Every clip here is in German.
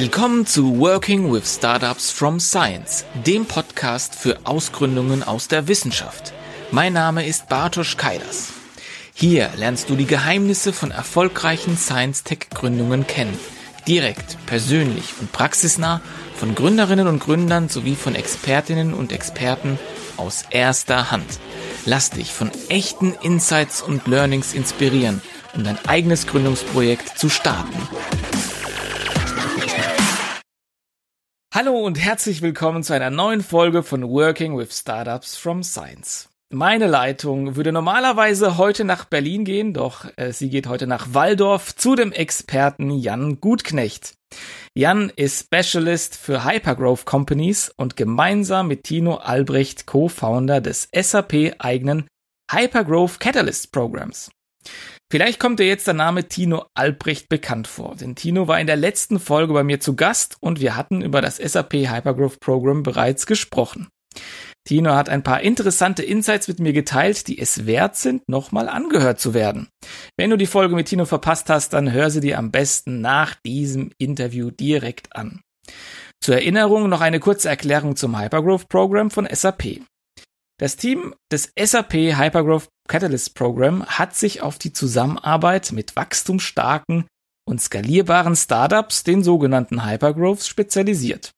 Willkommen zu Working with Startups from Science, dem Podcast für Ausgründungen aus der Wissenschaft. Mein Name ist Bartosz Kaidas. Hier lernst du die Geheimnisse von erfolgreichen Science-Tech-Gründungen kennen. Direkt, persönlich und praxisnah von Gründerinnen und Gründern sowie von Expertinnen und Experten aus erster Hand. Lass dich von echten Insights und Learnings inspirieren, um dein eigenes Gründungsprojekt zu starten. Hallo und herzlich willkommen zu einer neuen Folge von Working with Startups from Science. Meine Leitung würde normalerweise heute nach Berlin gehen, doch äh, sie geht heute nach Waldorf zu dem Experten Jan Gutknecht. Jan ist Specialist für Hypergrowth Companies und gemeinsam mit Tino Albrecht Co-Founder des SAP eigenen Hypergrowth Catalyst Programs. Vielleicht kommt dir jetzt der Name Tino Albrecht bekannt vor, denn Tino war in der letzten Folge bei mir zu Gast und wir hatten über das SAP Hypergrowth Program bereits gesprochen. Tino hat ein paar interessante Insights mit mir geteilt, die es wert sind, nochmal angehört zu werden. Wenn du die Folge mit Tino verpasst hast, dann hör sie dir am besten nach diesem Interview direkt an. Zur Erinnerung noch eine kurze Erklärung zum Hypergrowth Program von SAP. Das Team des SAP Hypergrowth Catalyst Program hat sich auf die Zusammenarbeit mit wachstumsstarken und skalierbaren Startups, den sogenannten Hypergrowths, spezialisiert.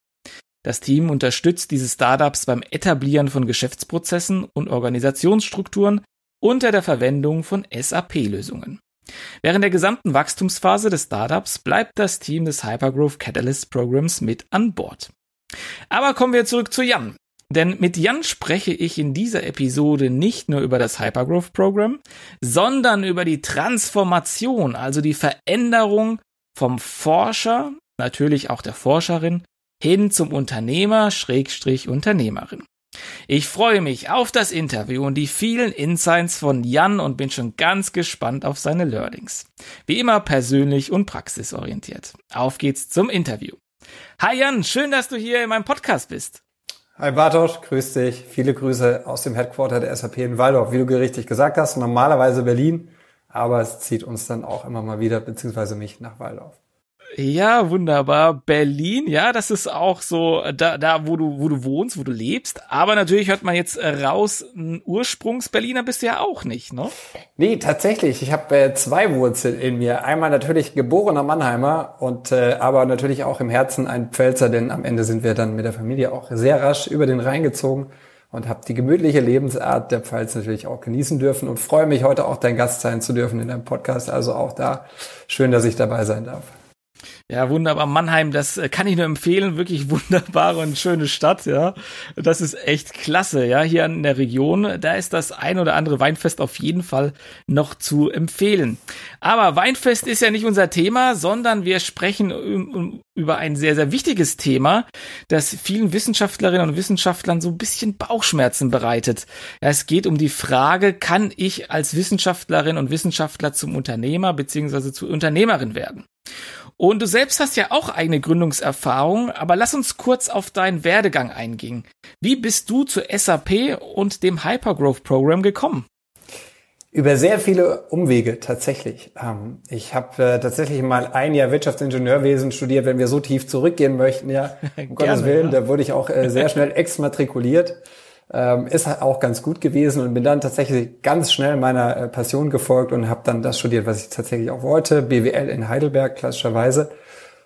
Das Team unterstützt diese Startups beim Etablieren von Geschäftsprozessen und Organisationsstrukturen unter der Verwendung von SAP-Lösungen. Während der gesamten Wachstumsphase des Startups bleibt das Team des Hypergrowth Catalyst Programs mit an Bord. Aber kommen wir zurück zu Jan. Denn mit Jan spreche ich in dieser Episode nicht nur über das Hypergrowth Program, sondern über die Transformation, also die Veränderung vom Forscher, natürlich auch der Forscherin, hin zum Unternehmer, Schrägstrich Unternehmerin. Ich freue mich auf das Interview und die vielen Insights von Jan und bin schon ganz gespannt auf seine Learnings. Wie immer persönlich und praxisorientiert. Auf geht's zum Interview. Hi Jan, schön, dass du hier in meinem Podcast bist. Hi Bartosz, grüß dich. Viele Grüße aus dem Headquarter der SAP in Waldorf. Wie du richtig gesagt hast, normalerweise Berlin, aber es zieht uns dann auch immer mal wieder, beziehungsweise mich nach Waldorf. Ja, wunderbar. Berlin, ja, das ist auch so da, da wo du, wo du wohnst, wo du lebst. Aber natürlich hört man jetzt äh, raus, ein Ursprungs-Berliner bist du ja auch nicht, ne? Nee, tatsächlich. Ich habe äh, zwei Wurzeln in mir. Einmal natürlich geborener Mannheimer und äh, aber natürlich auch im Herzen ein Pfälzer, denn am Ende sind wir dann mit der Familie auch sehr rasch über den Rhein gezogen und habe die gemütliche Lebensart der Pfalz natürlich auch genießen dürfen und freue mich heute auch dein Gast sein zu dürfen in deinem Podcast. Also auch da schön, dass ich dabei sein darf. Ja, wunderbar. Mannheim, das äh, kann ich nur empfehlen. Wirklich wunderbare und schöne Stadt, ja. Das ist echt klasse, ja. Hier in der Region, da ist das ein oder andere Weinfest auf jeden Fall noch zu empfehlen. Aber Weinfest ist ja nicht unser Thema, sondern wir sprechen über ein sehr, sehr wichtiges Thema, das vielen Wissenschaftlerinnen und Wissenschaftlern so ein bisschen Bauchschmerzen bereitet. Ja, es geht um die Frage, kann ich als Wissenschaftlerin und Wissenschaftler zum Unternehmer beziehungsweise zur Unternehmerin werden? Und du selbst hast ja auch eigene Gründungserfahrung, aber lass uns kurz auf deinen Werdegang eingehen. Wie bist du zu SAP und dem Hypergrowth Program gekommen? Über sehr viele Umwege tatsächlich. Ähm, ich habe äh, tatsächlich mal ein Jahr Wirtschaftsingenieurwesen studiert, wenn wir so tief zurückgehen möchten, ja, um Gottes Willen, ja. da wurde ich auch äh, sehr schnell exmatrikuliert. Ähm, ist halt auch ganz gut gewesen und bin dann tatsächlich ganz schnell meiner äh, Passion gefolgt und habe dann das studiert, was ich tatsächlich auch wollte, BWL in Heidelberg klassischerweise.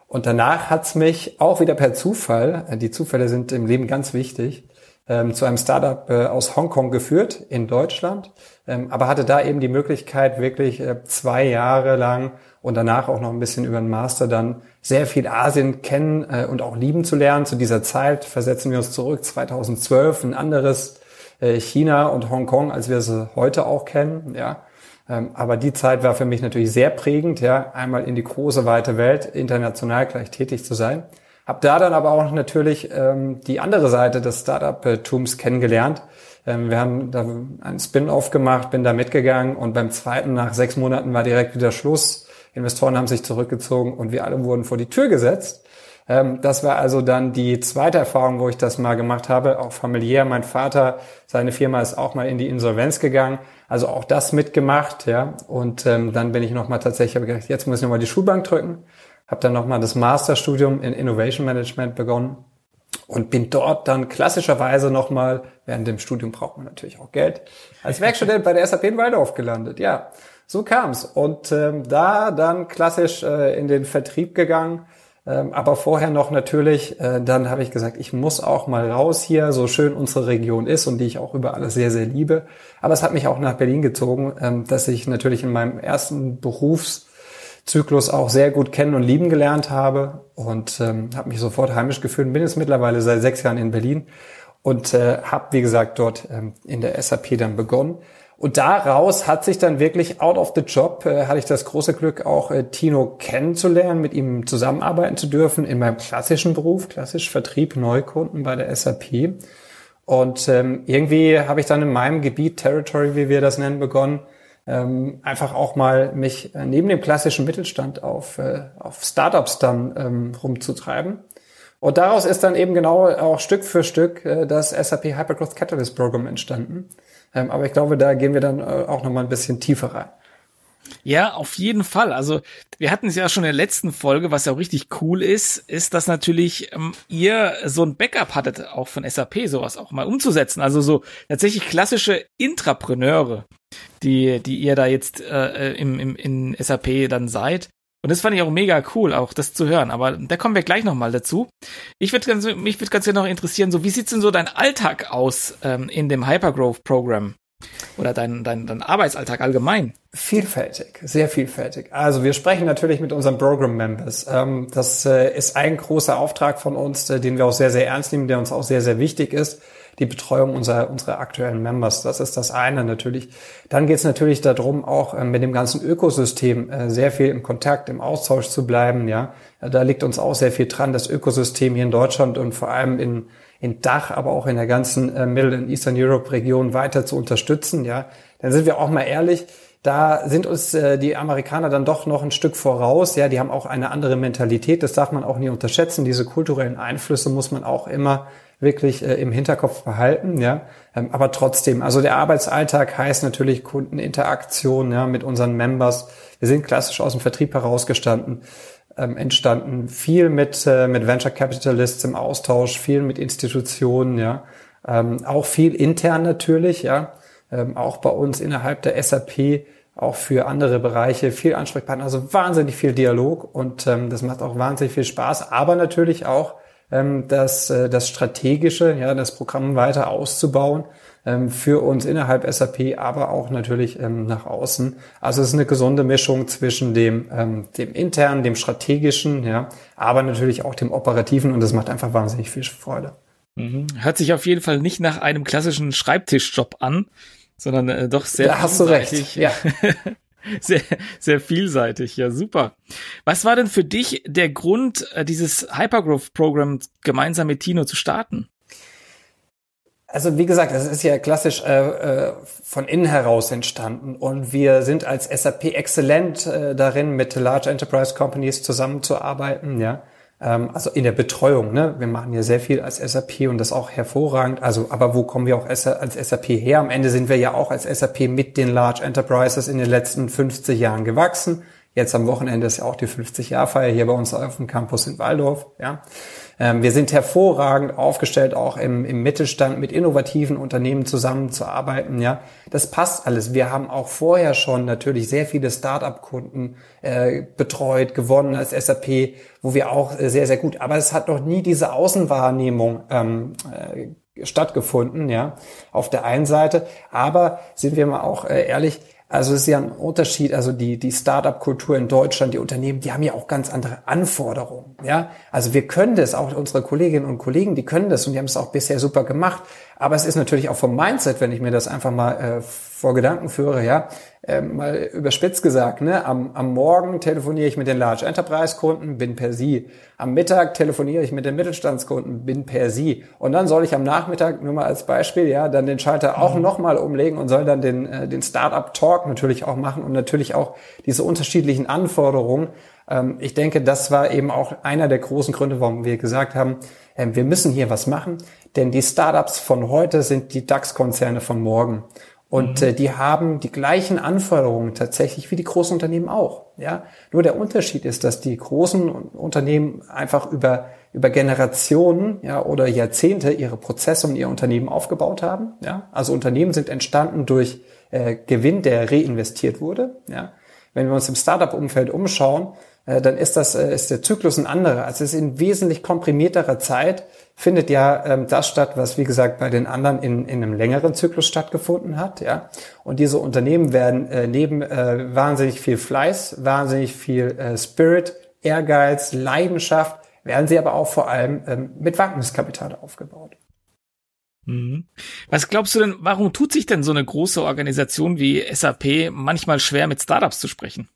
Und danach hat's mich auch wieder per Zufall, äh, die Zufälle sind im Leben ganz wichtig, ähm, zu einem Startup äh, aus Hongkong geführt in Deutschland, ähm, aber hatte da eben die Möglichkeit, wirklich äh, zwei Jahre lang und danach auch noch ein bisschen über den Master dann sehr viel Asien kennen äh, und auch lieben zu lernen. Zu dieser Zeit versetzen wir uns zurück 2012, ein anderes äh, China und Hongkong, als wir es heute auch kennen. Ja, ähm, aber die Zeit war für mich natürlich sehr prägend. Ja, einmal in die große weite Welt international gleich tätig zu sein. Hab da dann aber auch natürlich ähm, die andere Seite des Startup-Tums kennengelernt. Ähm, wir haben da einen Spin-off gemacht, bin da mitgegangen und beim zweiten nach sechs Monaten war direkt wieder Schluss Investoren haben sich zurückgezogen und wir alle wurden vor die Tür gesetzt. Ähm, das war also dann die zweite Erfahrung, wo ich das mal gemacht habe, auch familiär. Mein Vater, seine Firma ist auch mal in die Insolvenz gegangen, also auch das mitgemacht, ja. Und ähm, dann bin ich nochmal tatsächlich, habe gedacht, jetzt muss ich nochmal die Schulbank drücken. habe dann nochmal das Masterstudium in Innovation Management begonnen und bin dort dann klassischerweise nochmal, während dem Studium braucht man natürlich auch Geld, als Werkstudent bei der SAP in Waldorf gelandet. Ja, so kam's. Und ähm, da dann klassisch äh, in den Vertrieb gegangen, ähm, aber vorher noch natürlich, äh, dann habe ich gesagt, ich muss auch mal raus hier, so schön unsere Region ist und die ich auch über alles sehr, sehr liebe. Aber es hat mich auch nach Berlin gezogen, ähm, dass ich natürlich in meinem ersten Berufszyklus auch sehr gut kennen und lieben gelernt habe und ähm, habe mich sofort heimisch gefühlt. Bin jetzt mittlerweile seit sechs Jahren in Berlin und äh, habe, wie gesagt, dort ähm, in der SAP dann begonnen. Und daraus hat sich dann wirklich out of the job, äh, hatte ich das große Glück, auch äh, Tino kennenzulernen, mit ihm zusammenarbeiten zu dürfen in meinem klassischen Beruf, klassisch Vertrieb, Neukunden bei der SAP. Und ähm, irgendwie habe ich dann in meinem Gebiet, Territory, wie wir das nennen, begonnen, ähm, einfach auch mal mich äh, neben dem klassischen Mittelstand auf, äh, auf Startups dann ähm, rumzutreiben. Und daraus ist dann eben genau auch Stück für Stück äh, das SAP Hypergrowth Catalyst Program entstanden ähm, aber ich glaube, da gehen wir dann äh, auch noch mal ein bisschen tiefer rein. Ja, auf jeden Fall. Also wir hatten es ja schon in der letzten Folge, was ja auch richtig cool ist, ist, dass natürlich ähm, ihr so ein Backup hattet, auch von SAP, sowas auch mal umzusetzen. Also so tatsächlich klassische Intrapreneure, die, die ihr da jetzt äh, im, im, in SAP dann seid. Und das fand ich auch mega cool, auch das zu hören. Aber da kommen wir gleich nochmal dazu. Ich würde ganz, mich würde ganz gerne noch interessieren, so wie sieht's denn so dein Alltag aus ähm, in dem Hypergrowth Program? Oder dein, dein, dein Arbeitsalltag allgemein? Vielfältig, sehr vielfältig. Also wir sprechen natürlich mit unseren Program-Members. Ähm, das äh, ist ein großer Auftrag von uns, äh, den wir auch sehr, sehr ernst nehmen, der uns auch sehr, sehr wichtig ist die Betreuung unserer, unserer aktuellen Members. Das ist das eine natürlich. Dann geht es natürlich darum, auch äh, mit dem ganzen Ökosystem äh, sehr viel im Kontakt, im Austausch zu bleiben. Ja, da liegt uns auch sehr viel dran, das Ökosystem hier in Deutschland und vor allem in in Dach, aber auch in der ganzen äh, Middle and Eastern Europe Region weiter zu unterstützen. Ja, dann sind wir auch mal ehrlich. Da sind uns äh, die Amerikaner dann doch noch ein Stück voraus. Ja, die haben auch eine andere Mentalität. Das darf man auch nie unterschätzen. Diese kulturellen Einflüsse muss man auch immer wirklich äh, im Hinterkopf behalten, ja. Ähm, aber trotzdem, also der Arbeitsalltag heißt natürlich Kundeninteraktion, ja, mit unseren Members. Wir sind klassisch aus dem Vertrieb herausgestanden, ähm, entstanden, viel mit, äh, mit Venture Capitalists im Austausch, viel mit Institutionen, ja. Ähm, auch viel intern natürlich, ja. Ähm, auch bei uns innerhalb der SAP auch für andere Bereiche viel Ansprechpartner, also wahnsinnig viel Dialog und ähm, das macht auch wahnsinnig viel Spaß, aber natürlich auch ähm, das, äh, das Strategische, ja, das Programm weiter auszubauen ähm, für uns innerhalb SAP, aber auch natürlich ähm, nach außen. Also es ist eine gesunde Mischung zwischen dem, ähm, dem internen, dem strategischen, ja, aber natürlich auch dem operativen und das macht einfach wahnsinnig viel Freude. Mhm. Hört sich auf jeden Fall nicht nach einem klassischen Schreibtischjob an, sondern äh, doch sehr. Da hast du recht. Ja. sehr, sehr vielseitig. Ja, super. Was war denn für dich der Grund, äh, dieses Hypergrowth-Programm gemeinsam mit Tino zu starten? Also wie gesagt, es ist ja klassisch äh, äh, von innen heraus entstanden und wir sind als SAP exzellent äh, darin, mit Large Enterprise Companies zusammenzuarbeiten. Ja, also in der Betreuung. Ne? Wir machen ja sehr viel als SAP und das auch hervorragend. Also, aber wo kommen wir auch als SAP her? Am Ende sind wir ja auch als SAP mit den Large Enterprises in den letzten 50 Jahren gewachsen. Jetzt am Wochenende ist ja auch die 50-Jahr-Feier hier bei uns auf dem Campus in Waldorf. Ja. Ähm, wir sind hervorragend aufgestellt, auch im, im Mittelstand mit innovativen Unternehmen zusammenzuarbeiten. Ja, das passt alles. Wir haben auch vorher schon natürlich sehr viele Start-up-Kunden äh, betreut, gewonnen als SAP, wo wir auch sehr, sehr gut. Aber es hat noch nie diese Außenwahrnehmung ähm, äh, stattgefunden, ja, auf der einen Seite. Aber sind wir mal auch äh, ehrlich, also es ist ja ein Unterschied, also die, die Startup-Kultur in Deutschland, die Unternehmen, die haben ja auch ganz andere Anforderungen. Ja, also wir können das, auch unsere Kolleginnen und Kollegen, die können das und die haben es auch bisher super gemacht. Aber es ist natürlich auch vom Mindset, wenn ich mir das einfach mal äh, vor Gedanken führe, ja, äh, mal überspitzt gesagt, ne, am, am Morgen telefoniere ich mit den Large Enterprise Kunden, bin per Sie. Am Mittag telefoniere ich mit den Mittelstandskunden, bin per Sie. Und dann soll ich am Nachmittag, nur mal als Beispiel, ja, dann den Schalter auch mhm. nochmal umlegen und soll dann den, äh, den Startup Talk natürlich auch machen und natürlich auch diese unterschiedlichen Anforderungen. Ähm, ich denke, das war eben auch einer der großen Gründe, warum wir gesagt haben, äh, wir müssen hier was machen, denn die Startups von heute sind die DAX-Konzerne von morgen. Und mhm. äh, die haben die gleichen Anforderungen tatsächlich wie die großen Unternehmen auch. Ja, nur der Unterschied ist, dass die großen Unternehmen einfach über über Generationen ja, oder Jahrzehnte ihre Prozesse und ihr Unternehmen aufgebaut haben. Ja? Also Unternehmen sind entstanden durch äh, Gewinn, der reinvestiert wurde. Ja? Wenn wir uns im Startup-Umfeld umschauen, äh, dann ist das äh, ist der Zyklus ein anderer. Also es ist in wesentlich komprimierterer Zeit findet ja ähm, das statt, was wie gesagt bei den anderen in, in einem längeren Zyklus stattgefunden hat. Ja, und diese Unternehmen werden äh, neben äh, wahnsinnig viel Fleiß, wahnsinnig viel äh, Spirit, Ehrgeiz, Leidenschaft, werden sie aber auch vor allem ähm, mit Wagniskapital aufgebaut. Mhm. Was glaubst du denn, warum tut sich denn so eine große Organisation wie SAP manchmal schwer mit Startups zu sprechen?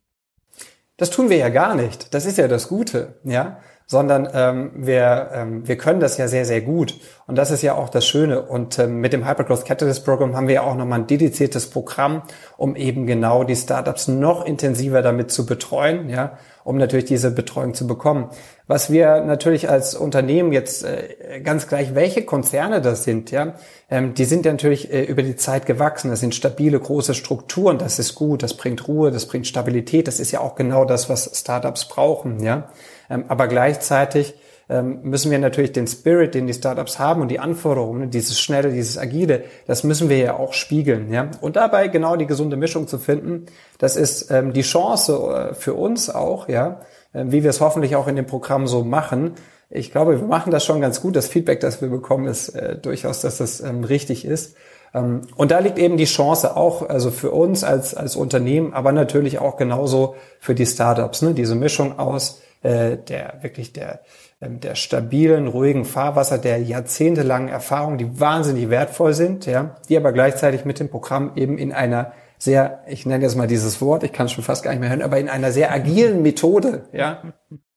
Das tun wir ja gar nicht. Das ist ja das Gute, ja. Sondern ähm, wir, ähm, wir können das ja sehr, sehr gut. Und das ist ja auch das Schöne. Und ähm, mit dem Hypergrowth Catalyst Program haben wir ja auch nochmal ein dediziertes Programm, um eben genau die Startups noch intensiver damit zu betreuen, ja, um natürlich diese Betreuung zu bekommen. Was wir natürlich als Unternehmen jetzt äh, ganz gleich, welche Konzerne das sind, ja, ähm, die sind ja natürlich äh, über die Zeit gewachsen. Das sind stabile, große Strukturen. Das ist gut. Das bringt Ruhe. Das bringt Stabilität. Das ist ja auch genau das, was Startups brauchen, ja. Ähm, aber gleichzeitig ähm, müssen wir natürlich den Spirit, den die Startups haben und die Anforderungen, dieses Schnelle, dieses Agile, das müssen wir ja auch spiegeln. Ja? Und dabei genau die gesunde Mischung zu finden, das ist die Chance äh, für uns auch, ja, wie wir es hoffentlich auch in dem Programm so machen. Ich glaube, wir machen das schon ganz gut. Das Feedback, das wir bekommen, ist äh, durchaus, dass das ähm, richtig ist. Ähm, und da liegt eben die Chance auch, also für uns als, als Unternehmen, aber natürlich auch genauso für die Startups, ne? diese Mischung aus äh, der wirklich der, ähm, der stabilen, ruhigen Fahrwasser, der jahrzehntelangen Erfahrung, die wahnsinnig wertvoll sind, ja, die aber gleichzeitig mit dem Programm eben in einer sehr, ich nenne jetzt mal dieses Wort, ich kann es schon fast gar nicht mehr hören, aber in einer sehr agilen Methode, ja,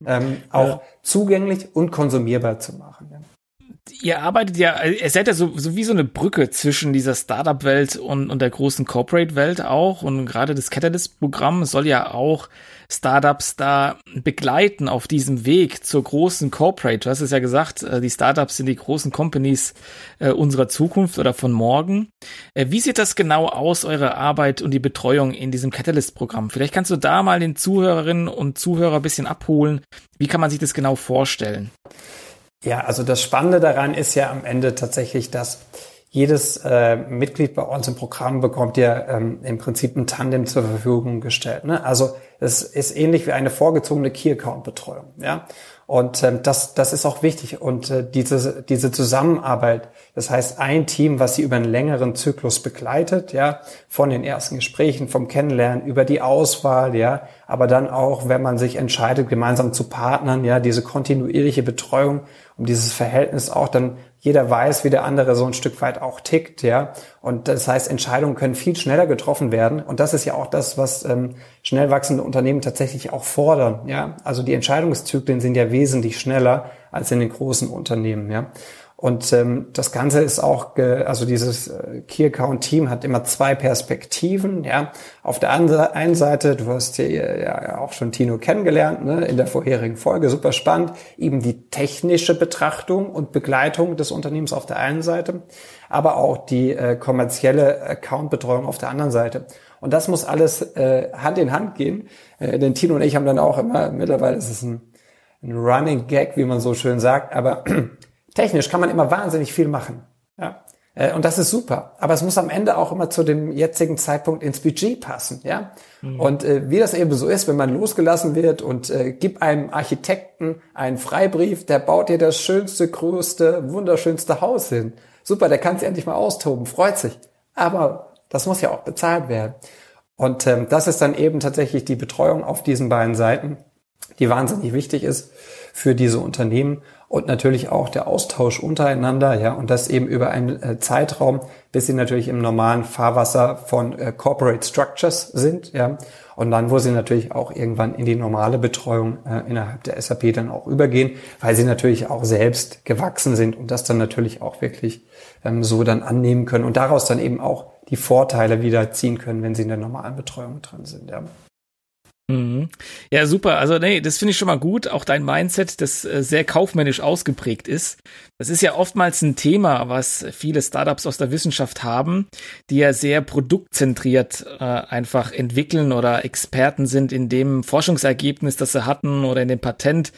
ähm, auch ja. zugänglich und konsumierbar zu machen. Ihr arbeitet ja, ihr seid ja so, so wie so eine Brücke zwischen dieser Startup-Welt und, und der großen Corporate-Welt auch. Und gerade das Catalyst-Programm soll ja auch Startups da begleiten auf diesem Weg zur großen Corporate. Du hast es ja gesagt, äh, die Startups sind die großen Companies äh, unserer Zukunft oder von morgen. Äh, wie sieht das genau aus, eure Arbeit und die Betreuung in diesem Catalyst-Programm? Vielleicht kannst du da mal den Zuhörerinnen und Zuhörer ein bisschen abholen. Wie kann man sich das genau vorstellen? Ja, also das Spannende daran ist ja am Ende tatsächlich, dass jedes äh, Mitglied bei uns im Programm bekommt ja ähm, im Prinzip ein Tandem zur Verfügung gestellt. Ne? Also es ist ähnlich wie eine vorgezogene Key-Account-Betreuung. Ja? Und ähm, das, das ist auch wichtig. Und äh, diese, diese Zusammenarbeit, das heißt ein Team, was sie über einen längeren Zyklus begleitet, ja, von den ersten Gesprächen, vom Kennenlernen, über die Auswahl, ja, aber dann auch, wenn man sich entscheidet, gemeinsam zu partnern, ja, diese kontinuierliche Betreuung, um dieses Verhältnis auch dann jeder weiß, wie der andere so ein Stück weit auch tickt, ja. Und das heißt, Entscheidungen können viel schneller getroffen werden. Und das ist ja auch das, was ähm, schnell wachsende Unternehmen tatsächlich auch fordern, ja. Also die Entscheidungszyklen sind ja wesentlich schneller als in den großen Unternehmen, ja. Und ähm, das Ganze ist auch, also dieses äh, Key Account Team hat immer zwei Perspektiven. Ja, auf der einen Seite, du hast hier ja auch schon Tino kennengelernt ne, in der vorherigen Folge, super spannend, eben die technische Betrachtung und Begleitung des Unternehmens auf der einen Seite, aber auch die äh, kommerzielle Accountbetreuung auf der anderen Seite. Und das muss alles äh, Hand in Hand gehen. Äh, denn Tino und ich haben dann auch immer, mittlerweile ist es ein, ein Running Gag, wie man so schön sagt, aber Technisch kann man immer wahnsinnig viel machen. Ja. Äh, und das ist super. Aber es muss am Ende auch immer zu dem jetzigen Zeitpunkt ins Budget passen, ja. Mhm. Und äh, wie das eben so ist, wenn man losgelassen wird und äh, gib einem Architekten einen Freibrief, der baut dir das schönste, größte, wunderschönste Haus hin. Super, der kann sich endlich mal austoben, freut sich. Aber das muss ja auch bezahlt werden. Und ähm, das ist dann eben tatsächlich die Betreuung auf diesen beiden Seiten, die wahnsinnig wichtig ist für diese Unternehmen und natürlich auch der Austausch untereinander, ja, und das eben über einen äh, Zeitraum, bis sie natürlich im normalen Fahrwasser von äh, Corporate Structures sind, ja, und dann, wo sie natürlich auch irgendwann in die normale Betreuung äh, innerhalb der SAP dann auch übergehen, weil sie natürlich auch selbst gewachsen sind und das dann natürlich auch wirklich ähm, so dann annehmen können und daraus dann eben auch die Vorteile wieder ziehen können, wenn sie in der normalen Betreuung drin sind, ja. Mhm. Ja, super. Also, nee, das finde ich schon mal gut. Auch dein Mindset, das äh, sehr kaufmännisch ausgeprägt ist. Das ist ja oftmals ein Thema, was viele Startups aus der Wissenschaft haben, die ja sehr produktzentriert äh, einfach entwickeln oder Experten sind in dem Forschungsergebnis, das sie hatten oder in dem Patent,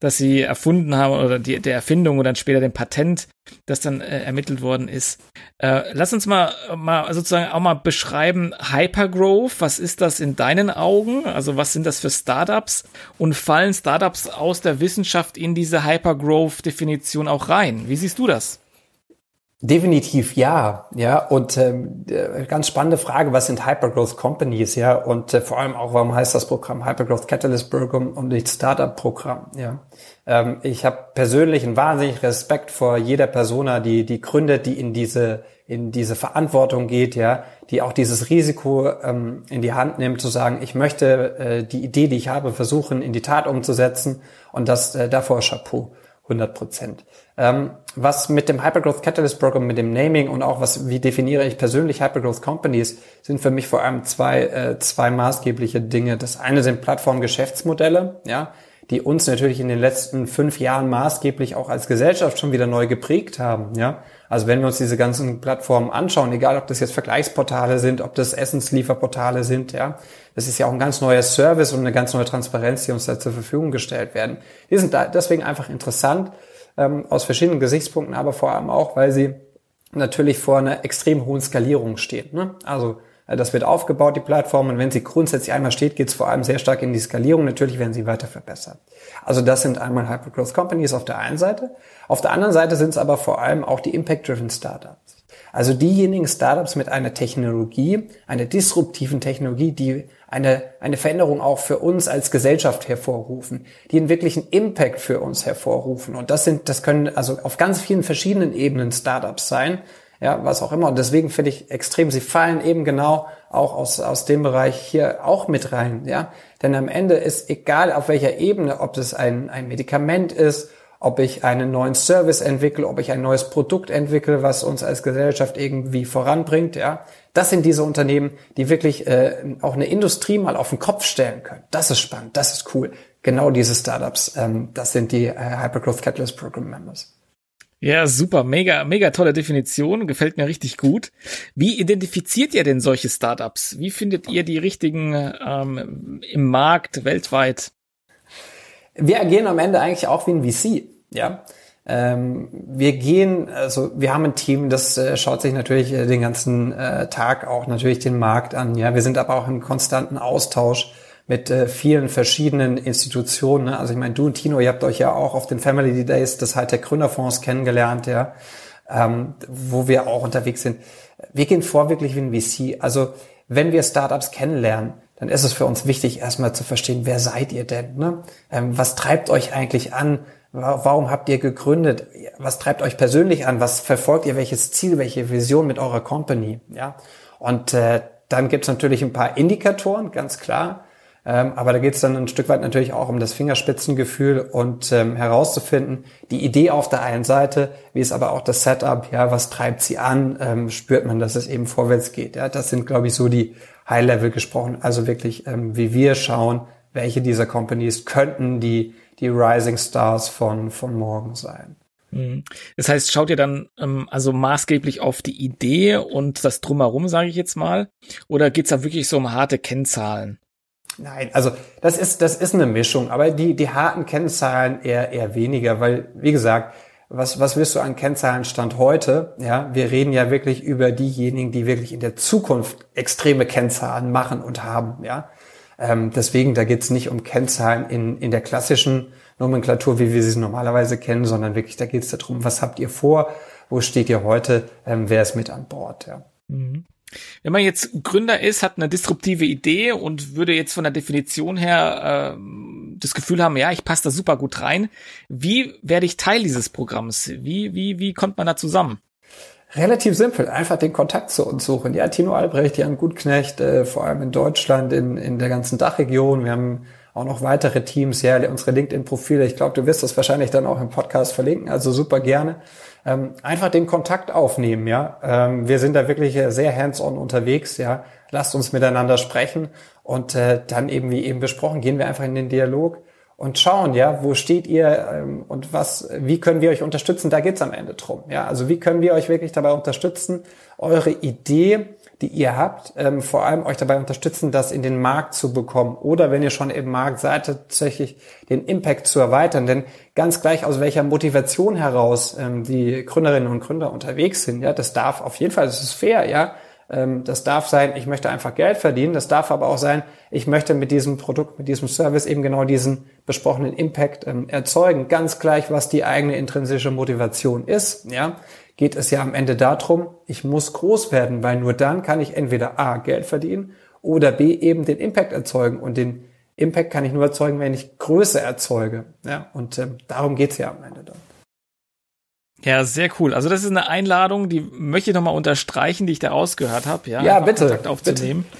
das sie erfunden haben oder die, der Erfindung oder dann später dem Patent, das dann äh, ermittelt worden ist. Äh, lass uns mal, mal sozusagen auch mal beschreiben, Hypergrowth, was ist das in deinen Augen? Also was sind das für Startups? Und fallen Startups aus der Wissenschaft in diese Hypergrowth-Definition auch rein? Wie siehst du das? Definitiv ja, ja. Und ähm, äh, ganz spannende Frage, was sind Hypergrowth Companies, ja? Und äh, vor allem auch, warum heißt das Programm Hypergrowth Catalyst Program und nicht Startup Programm, ja? Ähm, ich habe persönlich einen wahnsinnigen Respekt vor jeder Persona, die die gründet, die in diese in diese Verantwortung geht, ja, die auch dieses Risiko ähm, in die Hand nimmt, zu sagen, ich möchte äh, die Idee, die ich habe, versuchen in die Tat umzusetzen und das äh, davor Chapeau. 100 Prozent. Ähm, was mit dem Hypergrowth Catalyst Program, mit dem Naming und auch was, wie definiere ich persönlich Hypergrowth Companies, sind für mich vor allem zwei, äh, zwei maßgebliche Dinge. Das eine sind Plattformgeschäftsmodelle, ja, die uns natürlich in den letzten fünf Jahren maßgeblich auch als Gesellschaft schon wieder neu geprägt haben, ja. Also wenn wir uns diese ganzen Plattformen anschauen, egal ob das jetzt Vergleichsportale sind, ob das Essenslieferportale sind, ja, das ist ja auch ein ganz neuer Service und eine ganz neue Transparenz, die uns da zur Verfügung gestellt werden. Die sind da deswegen einfach interessant ähm, aus verschiedenen Gesichtspunkten, aber vor allem auch, weil sie natürlich vor einer extrem hohen Skalierung stehen. Ne? Also das wird aufgebaut, die Plattform, und wenn sie grundsätzlich einmal steht, geht es vor allem sehr stark in die Skalierung. Natürlich werden sie weiter verbessert. Also das sind einmal Hypergrowth Companies auf der einen Seite. Auf der anderen Seite sind es aber vor allem auch die Impact-Driven Startups. Also diejenigen Startups mit einer Technologie, einer disruptiven Technologie, die eine, eine Veränderung auch für uns als Gesellschaft hervorrufen, die einen wirklichen Impact für uns hervorrufen. Und das sind, das können also auf ganz vielen verschiedenen Ebenen Startups sein ja, was auch immer. Und deswegen finde ich extrem, sie fallen eben genau auch aus, aus dem Bereich hier auch mit rein, ja. Denn am Ende ist egal auf welcher Ebene, ob es ein, ein Medikament ist, ob ich einen neuen Service entwickle, ob ich ein neues Produkt entwickle, was uns als Gesellschaft irgendwie voranbringt, ja. Das sind diese Unternehmen, die wirklich äh, auch eine Industrie mal auf den Kopf stellen können. Das ist spannend, das ist cool. Genau diese Startups, ähm, das sind die äh, Hypergrowth Catalyst Program Members. Ja, super, mega, mega tolle Definition, gefällt mir richtig gut. Wie identifiziert ihr denn solche Startups? Wie findet ihr die richtigen ähm, im Markt weltweit? Wir agieren am Ende eigentlich auch wie ein VC, ja. Ähm, wir gehen, also wir haben ein Team, das äh, schaut sich natürlich äh, den ganzen äh, Tag auch natürlich den Markt an. Ja, wir sind aber auch im konstanten Austausch mit äh, vielen verschiedenen Institutionen. Ne? Also ich meine, du und Tino, ihr habt euch ja auch auf den Family Days des Hightech Gründerfonds kennengelernt, ja, ähm, wo wir auch unterwegs sind. Wir gehen vor wirklich wie ein VC. Also wenn wir Startups kennenlernen, dann ist es für uns wichtig, erstmal zu verstehen, wer seid ihr denn? Ne? Ähm, was treibt euch eigentlich an? Warum habt ihr gegründet? Was treibt euch persönlich an? Was verfolgt ihr? Welches Ziel, welche Vision mit eurer Company? Ja, und äh, dann gibt's natürlich ein paar Indikatoren, ganz klar. Ähm, aber da geht es dann ein Stück weit natürlich auch um das Fingerspitzengefühl und ähm, herauszufinden, die Idee auf der einen Seite, wie ist aber auch das Setup, ja, was treibt sie an, ähm, spürt man, dass es eben vorwärts geht. Ja, das sind, glaube ich, so die High-Level gesprochen, also wirklich, ähm, wie wir schauen, welche dieser Companies könnten die, die Rising Stars von, von morgen sein. Mhm. Das heißt, schaut ihr dann ähm, also maßgeblich auf die Idee und das drumherum, sage ich jetzt mal, oder geht's da wirklich so um harte Kennzahlen? Nein, also das ist, das ist eine Mischung, aber die, die harten Kennzahlen eher, eher weniger, weil, wie gesagt, was, was willst du an Kennzahlen Stand heute? Ja, wir reden ja wirklich über diejenigen, die wirklich in der Zukunft extreme Kennzahlen machen und haben, ja. Ähm, deswegen, da geht's nicht um Kennzahlen in, in der klassischen Nomenklatur, wie wir sie normalerweise kennen, sondern wirklich, da geht's darum, was habt ihr vor, wo steht ihr heute, ähm, wer ist mit an Bord, ja. Mhm. Wenn man jetzt Gründer ist, hat eine disruptive Idee und würde jetzt von der Definition her äh, das Gefühl haben, ja, ich passe da super gut rein. Wie werde ich Teil dieses Programms? Wie, wie, wie kommt man da zusammen? Relativ simpel, einfach den Kontakt zu uns suchen. Ja, Tino Albrecht, Jan Gutknecht, äh, vor allem in Deutschland, in, in der ganzen Dachregion. Wir haben auch noch weitere Teams, ja, unsere LinkedIn-Profile. Ich glaube, du wirst das wahrscheinlich dann auch im Podcast verlinken, also super gerne. Ähm, einfach den Kontakt aufnehmen, ja. Ähm, wir sind da wirklich äh, sehr hands-on unterwegs, ja. Lasst uns miteinander sprechen und äh, dann eben, wie eben besprochen, gehen wir einfach in den Dialog und schauen, ja, wo steht ihr ähm, und was, wie können wir euch unterstützen? Da geht's am Ende drum. Ja, also wie können wir euch wirklich dabei unterstützen, eure Idee die ihr habt, ähm, vor allem euch dabei unterstützen, das in den Markt zu bekommen oder wenn ihr schon im Markt seid, tatsächlich den Impact zu erweitern. Denn ganz gleich aus welcher Motivation heraus ähm, die Gründerinnen und Gründer unterwegs sind, ja, das darf auf jeden Fall, das ist fair, ja. Ähm, das darf sein, ich möchte einfach Geld verdienen. Das darf aber auch sein, ich möchte mit diesem Produkt, mit diesem Service eben genau diesen besprochenen Impact ähm, erzeugen. Ganz gleich, was die eigene intrinsische Motivation ist, ja geht es ja am Ende darum, ich muss groß werden, weil nur dann kann ich entweder A, Geld verdienen oder B, eben den Impact erzeugen. Und den Impact kann ich nur erzeugen, wenn ich Größe erzeuge. Ja, und ähm, darum geht's ja am Ende dann. Ja, sehr cool. Also das ist eine Einladung, die möchte ich nochmal unterstreichen, die ich da ausgehört habe. Ja, ja bitte. Kontakt aufzunehmen. Bitte.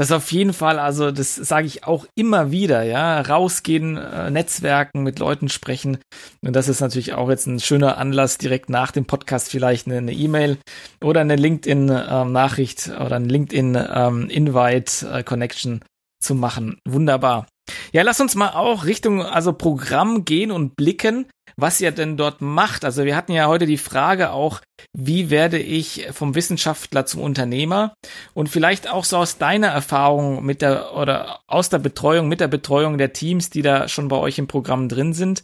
Das auf jeden Fall, also das sage ich auch immer wieder, ja, rausgehen, äh, Netzwerken, mit Leuten sprechen. Und das ist natürlich auch jetzt ein schöner Anlass, direkt nach dem Podcast vielleicht eine E-Mail e oder eine LinkedIn-Nachricht ähm, oder ein LinkedIn-Invite-Connection ähm, äh, zu machen. Wunderbar. Ja, lass uns mal auch Richtung also Programm gehen und blicken, was ihr denn dort macht. Also wir hatten ja heute die Frage auch, wie werde ich vom Wissenschaftler zum Unternehmer? Und vielleicht auch so aus deiner Erfahrung mit der oder aus der Betreuung, mit der Betreuung der Teams, die da schon bei euch im Programm drin sind.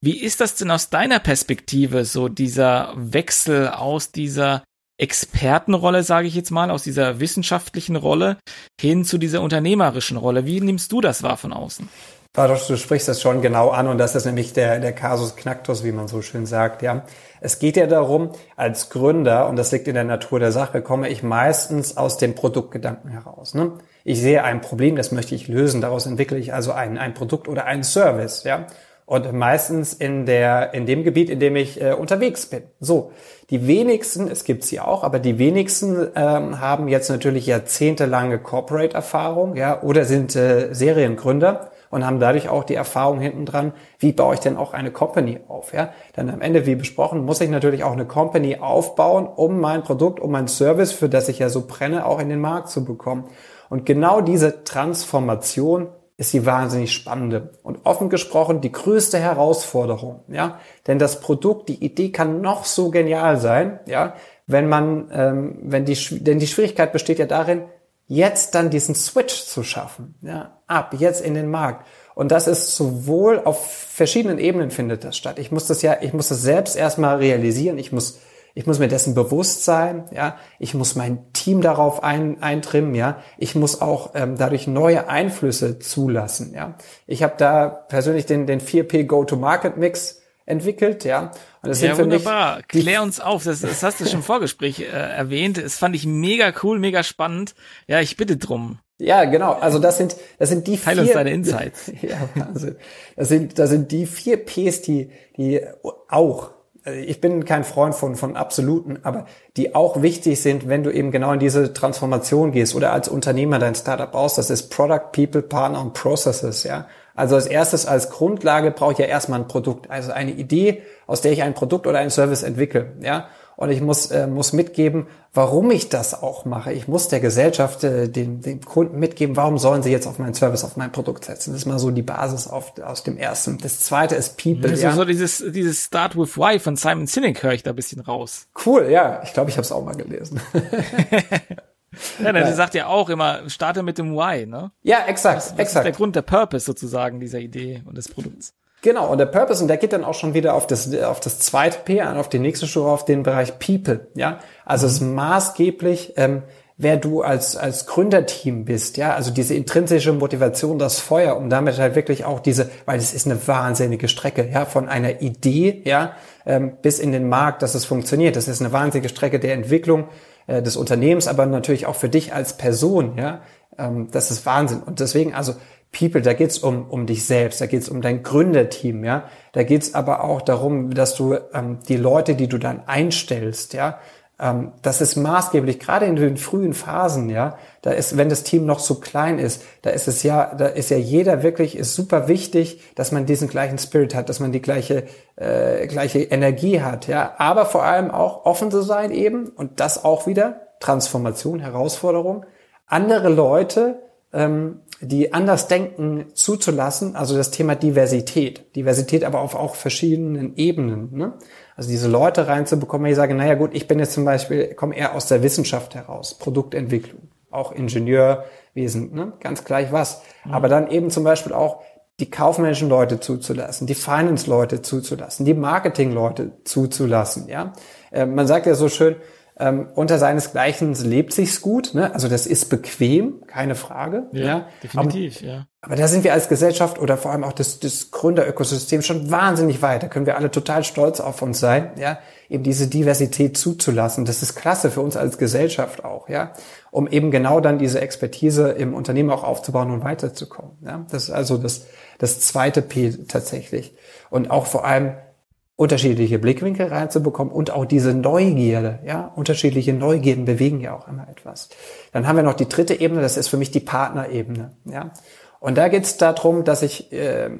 Wie ist das denn aus deiner Perspektive, so dieser Wechsel aus dieser Expertenrolle, sage ich jetzt mal, aus dieser wissenschaftlichen Rolle hin zu dieser unternehmerischen Rolle. Wie nimmst du das wahr von außen? Du sprichst das schon genau an und das ist nämlich der, der Kasus Knacktus, wie man so schön sagt, ja. Es geht ja darum, als Gründer, und das liegt in der Natur der Sache, komme ich meistens aus dem Produktgedanken heraus. Ne? Ich sehe ein Problem, das möchte ich lösen, daraus entwickle ich also ein, ein Produkt oder einen Service, ja. Und meistens in der, in dem Gebiet, in dem ich äh, unterwegs bin. So. Die wenigsten, es gibt sie auch, aber die wenigsten ähm, haben jetzt natürlich jahrzehntelange Corporate-Erfahrung, ja, oder sind äh, Seriengründer und haben dadurch auch die Erfahrung hinten dran, wie baue ich denn auch eine Company auf, ja? Dann am Ende, wie besprochen, muss ich natürlich auch eine Company aufbauen, um mein Produkt, um mein Service, für das ich ja so brenne, auch in den Markt zu bekommen. Und genau diese Transformation ist die wahnsinnig spannende und offen gesprochen die größte Herausforderung, ja, denn das Produkt, die Idee kann noch so genial sein, ja, wenn man, ähm, wenn die, denn die Schwierigkeit besteht ja darin, jetzt dann diesen Switch zu schaffen, ja, ab, jetzt in den Markt. Und das ist sowohl auf verschiedenen Ebenen findet das statt. Ich muss das ja, ich muss das selbst erstmal realisieren. Ich muss, ich muss mir dessen bewusst sein, ja. Ich muss mein Team darauf ein, eintrimmen, ja. Ich muss auch ähm, dadurch neue Einflüsse zulassen, ja. Ich habe da persönlich den, den 4P Go-to-Market-Mix entwickelt, ja. Und das ja, sind für wunderbar. Mich Klär uns auf. Das, das hast du schon im Vorgespräch äh, erwähnt. Das fand ich mega cool, mega spannend. Ja, ich bitte drum. Ja, genau. Also das sind, das sind die vier. Teil uns deine Insights. ja, Wahnsinn. Das sind, das sind die vier Ps, die, die auch ich bin kein Freund von, von Absoluten, aber die auch wichtig sind, wenn du eben genau in diese Transformation gehst oder als Unternehmer dein Startup baust. Das ist Product, People, Partner und Processes, ja. Also als erstes als Grundlage brauche ich ja erstmal ein Produkt, also eine Idee, aus der ich ein Produkt oder einen Service entwickle, ja. Und ich muss, äh, muss mitgeben, warum ich das auch mache. Ich muss der Gesellschaft, äh, dem, dem Kunden mitgeben, warum sollen sie jetzt auf meinen Service, auf mein Produkt setzen. Das ist mal so die Basis auf, aus dem ersten. Das zweite ist People. Also ja. so dieses, dieses Start with Why von Simon Sinek höre ich da ein bisschen raus. Cool, ja. Ich glaube, ich habe es auch mal gelesen. Ja, der sagt ja auch immer, starte mit dem Why, ne? Ja, exakt, das, das exakt. ist der Grund, der Purpose sozusagen dieser Idee und des Produkts. Genau, und der Purpose, und der geht dann auch schon wieder auf das, auf das zweite P an, auf die nächste Stufe, auf den Bereich People, ja. Also mhm. es ist maßgeblich, ähm, wer du als, als Gründerteam bist, ja. Also diese intrinsische Motivation, das Feuer, um damit halt wirklich auch diese, weil es ist eine wahnsinnige Strecke, ja, von einer Idee, ja, ähm, bis in den Markt, dass es funktioniert. Das ist eine wahnsinnige Strecke der Entwicklung äh, des Unternehmens, aber natürlich auch für dich als Person, ja. Ähm, das ist Wahnsinn. Und deswegen, also, People, da geht's um, um dich selbst, da geht's um dein Gründerteam, ja. Da geht's aber auch darum, dass du ähm, die Leute, die du dann einstellst, ja, Ähm, das ist maßgeblich, gerade in den frühen Phasen, ja. Da ist, wenn das Team noch so klein ist, da ist es ja, da ist ja jeder wirklich, ist super wichtig, dass man diesen gleichen Spirit hat, dass man die gleiche, äh, gleiche Energie hat, ja. Aber vor allem auch offen zu sein eben und das auch wieder Transformation, Herausforderung, andere Leute ähm, die anders denken zuzulassen, also das Thema Diversität. Diversität aber auf auch verschiedenen Ebenen. Ne? Also diese Leute reinzubekommen, die sagen, naja gut, ich bin jetzt zum Beispiel, komme eher aus der Wissenschaft heraus, Produktentwicklung, auch Ingenieurwesen, ne? ganz gleich was. Mhm. Aber dann eben zum Beispiel auch die kaufmännischen Leute zuzulassen, die Finance-Leute zuzulassen, die Marketing-Leute zuzulassen. Ja, äh, Man sagt ja so schön, ähm, unter seinesgleichen lebt sich's gut. Ne? Also das ist bequem, keine Frage. Ja, ja. definitiv. Aber, ja. aber da sind wir als Gesellschaft oder vor allem auch das, das Gründerökosystem schon wahnsinnig weit. Da können wir alle total stolz auf uns sein. Ja, eben diese Diversität zuzulassen. Das ist klasse für uns als Gesellschaft auch. Ja, um eben genau dann diese Expertise im Unternehmen auch aufzubauen und weiterzukommen. Ja, das ist also das das zweite P tatsächlich und auch vor allem unterschiedliche Blickwinkel reinzubekommen und auch diese Neugierde, ja, unterschiedliche Neugierden bewegen ja auch immer etwas. Dann haben wir noch die dritte Ebene, das ist für mich die Partnerebene, ja. Und da geht es darum, dass ich äh,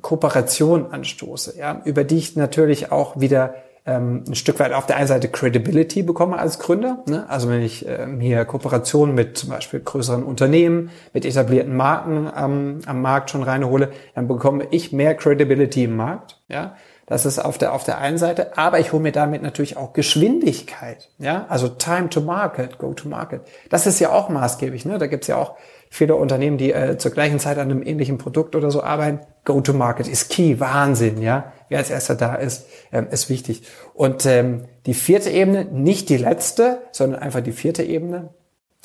Kooperation anstoße, ja, über die ich natürlich auch wieder ähm, ein Stück weit auf der einen Seite Credibility bekomme als Gründer. Ne? Also wenn ich ähm, hier Kooperationen mit zum Beispiel größeren Unternehmen, mit etablierten Marken ähm, am Markt schon reinhole, dann bekomme ich mehr Credibility im Markt. Ja, das ist auf der, auf der einen Seite. Aber ich hole mir damit natürlich auch Geschwindigkeit. Ja, also Time to Market, Go to Market. Das ist ja auch maßgeblich. Ne? Da gibt's ja auch viele Unternehmen, die äh, zur gleichen Zeit an einem ähnlichen Produkt oder so arbeiten. Go to Market ist key. Wahnsinn. Ja, wer als erster da ist, ähm, ist wichtig. Und ähm, die vierte Ebene, nicht die letzte, sondern einfach die vierte Ebene,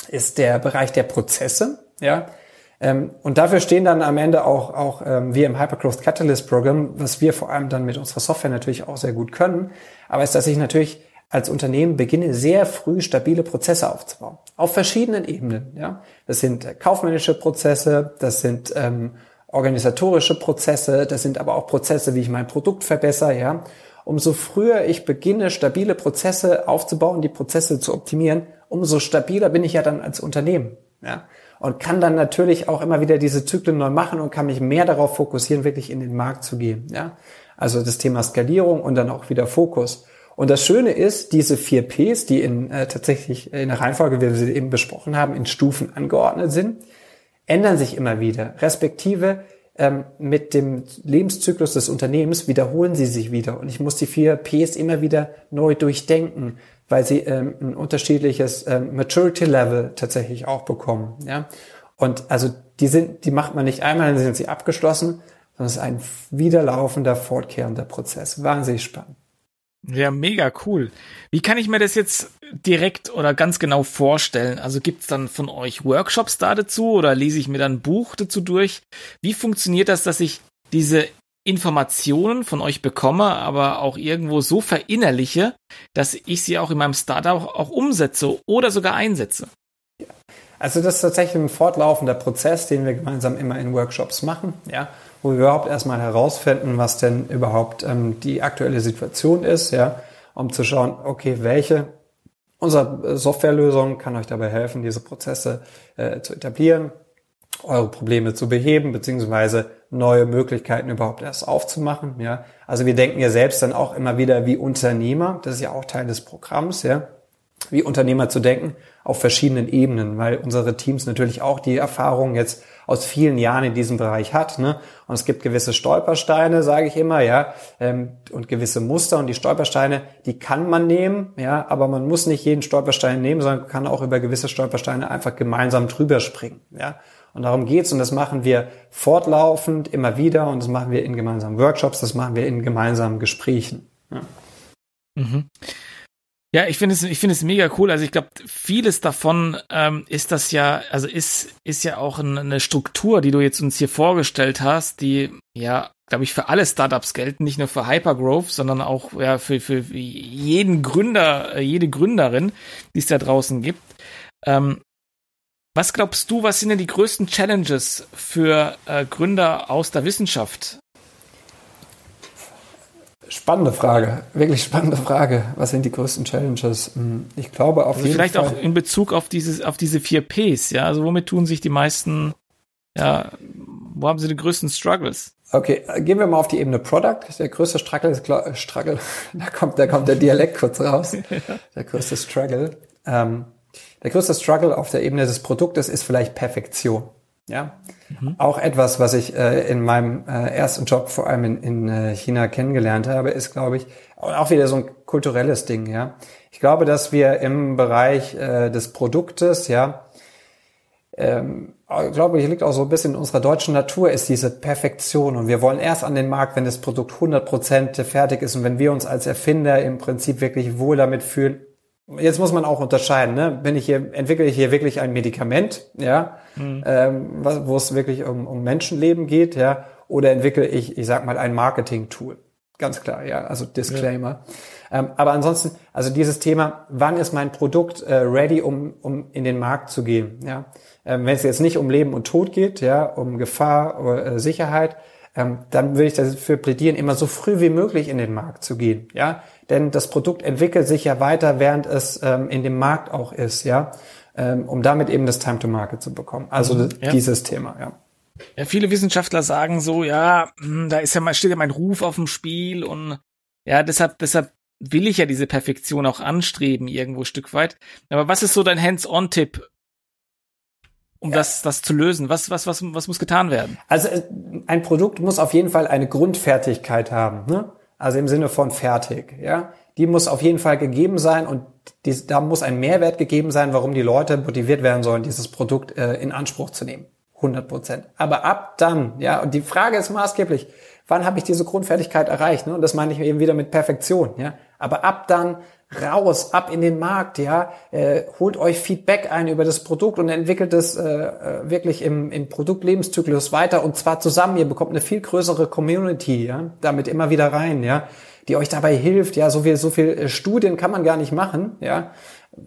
ist der Bereich der Prozesse. Ja, und dafür stehen dann am Ende auch, auch ähm, wir im Hypergrowth Catalyst Program, was wir vor allem dann mit unserer Software natürlich auch sehr gut können, aber ist, dass ich natürlich als Unternehmen beginne, sehr früh stabile Prozesse aufzubauen. Auf verschiedenen Ebenen. Ja, Das sind äh, kaufmännische Prozesse, das sind ähm, organisatorische Prozesse, das sind aber auch Prozesse, wie ich mein Produkt verbessere. Ja, Umso früher ich beginne, stabile Prozesse aufzubauen, die Prozesse zu optimieren, umso stabiler bin ich ja dann als Unternehmen. Ja? Und kann dann natürlich auch immer wieder diese Zyklen neu machen und kann mich mehr darauf fokussieren, wirklich in den Markt zu gehen. Ja? Also das Thema Skalierung und dann auch wieder Fokus. Und das Schöne ist, diese vier Ps, die in, äh, tatsächlich in der Reihenfolge, wie wir sie eben besprochen haben, in Stufen angeordnet sind, ändern sich immer wieder. Respektive ähm, mit dem Lebenszyklus des Unternehmens wiederholen sie sich wieder. Und ich muss die vier Ps immer wieder neu durchdenken weil sie ähm, ein unterschiedliches ähm, Maturity Level tatsächlich auch bekommen. Ja? Und also die sind, die macht man nicht einmal, dann sind sie abgeschlossen, sondern es ist ein wiederlaufender, fortkehrender Prozess. Wahnsinnig spannend. Ja, mega cool. Wie kann ich mir das jetzt direkt oder ganz genau vorstellen? Also gibt's dann von euch Workshops da dazu oder lese ich mir dann ein Buch dazu durch? Wie funktioniert das, dass ich diese Informationen von euch bekomme, aber auch irgendwo so verinnerliche, dass ich sie auch in meinem Startup auch umsetze oder sogar einsetze. Also das ist tatsächlich ein fortlaufender Prozess, den wir gemeinsam immer in Workshops machen, ja, wo wir überhaupt erstmal herausfinden, was denn überhaupt ähm, die aktuelle Situation ist, ja, um zu schauen, okay, welche unserer Softwarelösung kann euch dabei helfen, diese Prozesse äh, zu etablieren, eure Probleme zu beheben, beziehungsweise neue Möglichkeiten überhaupt erst aufzumachen. Ja, also wir denken ja selbst dann auch immer wieder wie Unternehmer. Das ist ja auch Teil des Programms. Ja, wie Unternehmer zu denken auf verschiedenen Ebenen, weil unsere Teams natürlich auch die Erfahrung jetzt aus vielen Jahren in diesem Bereich hat. Ne? Und es gibt gewisse Stolpersteine, sage ich immer, ja, ähm, und gewisse Muster. Und die Stolpersteine, die kann man nehmen, ja, aber man muss nicht jeden Stolperstein nehmen, sondern kann auch über gewisse Stolpersteine einfach gemeinsam drüber springen. Ja? Und darum geht's und das machen wir fortlaufend, immer wieder und das machen wir in gemeinsamen Workshops, das machen wir in gemeinsamen Gesprächen. Ja. Mhm. Ja, ich finde es, ich finde es mega cool. Also ich glaube, vieles davon ähm, ist das ja, also ist ist ja auch eine Struktur, die du jetzt uns hier vorgestellt hast, die ja, glaube ich, für alle Startups gelten, nicht nur für Hypergrowth, sondern auch ja für für jeden Gründer, äh, jede Gründerin, die es da draußen gibt. Ähm, was glaubst du, was sind denn die größten Challenges für äh, Gründer aus der Wissenschaft? Spannende Frage, wirklich spannende Frage. Was sind die größten Challenges? Hm, ich glaube auf also jeden vielleicht Fall. Vielleicht auch in Bezug auf dieses, auf diese vier Ps, ja. Also womit tun sich die meisten, ja, wo haben sie die größten Struggles? Okay, gehen wir mal auf die Ebene Product. Der größte Struggle ist Struggle. Da kommt, da kommt der Dialekt kurz raus. Der größte Struggle. Ähm, der größte Struggle auf der Ebene des Produktes ist vielleicht Perfektion. Ja, mhm. auch etwas, was ich äh, in meinem äh, ersten Job vor allem in, in äh, China kennengelernt habe, ist, glaube ich, auch wieder so ein kulturelles Ding. Ja, ich glaube, dass wir im Bereich äh, des Produktes, ja, ähm, ich glaube, hier liegt auch so ein bisschen in unserer deutschen Natur ist diese Perfektion und wir wollen erst an den Markt, wenn das Produkt 100% fertig ist und wenn wir uns als Erfinder im Prinzip wirklich wohl damit fühlen, Jetzt muss man auch unterscheiden, ne? Bin ich hier, entwickle ich hier wirklich ein Medikament, ja, mhm. ähm, wo es wirklich um, um Menschenleben geht, ja, oder entwickle ich, ich sag mal, ein Marketing-Tool? Ganz klar, ja, also Disclaimer. Ja. Ähm, aber ansonsten, also dieses Thema, wann ist mein Produkt äh, ready, um, um in den Markt zu gehen, ja? Ähm, wenn es jetzt nicht um Leben und Tod geht, ja, um Gefahr oder äh, Sicherheit, ähm, dann würde ich dafür plädieren, immer so früh wie möglich in den Markt zu gehen, ja, denn das Produkt entwickelt sich ja weiter, während es ähm, in dem Markt auch ist, ja, ähm, um damit eben das Time to Market zu bekommen. Also mhm, ja. dieses Thema, ja. Ja, viele Wissenschaftler sagen so, ja, hm, da ist ja mal, steht ja mein Ruf auf dem Spiel und ja, deshalb, deshalb will ich ja diese Perfektion auch anstreben, irgendwo Stück weit. Aber was ist so dein Hands-on-Tipp, um ja. das, das zu lösen? Was, was, was, was muss getan werden? Also äh, ein Produkt muss auf jeden Fall eine Grundfertigkeit haben. Ne? Also im Sinne von fertig, ja. Die muss auf jeden Fall gegeben sein und die, da muss ein Mehrwert gegeben sein, warum die Leute motiviert werden sollen, dieses Produkt äh, in Anspruch zu nehmen. 100 Prozent. Aber ab dann, ja, und die Frage ist maßgeblich, wann habe ich diese Grundfertigkeit erreicht? Ne? Und das meine ich eben wieder mit Perfektion, ja. Aber ab dann raus, ab in den Markt, ja, äh, holt euch Feedback ein über das Produkt und entwickelt es äh, äh, wirklich im, im Produktlebenszyklus weiter und zwar zusammen. Ihr bekommt eine viel größere Community, ja, damit immer wieder rein, ja, die euch dabei hilft. Ja, so viel, so viel äh, Studien kann man gar nicht machen, ja,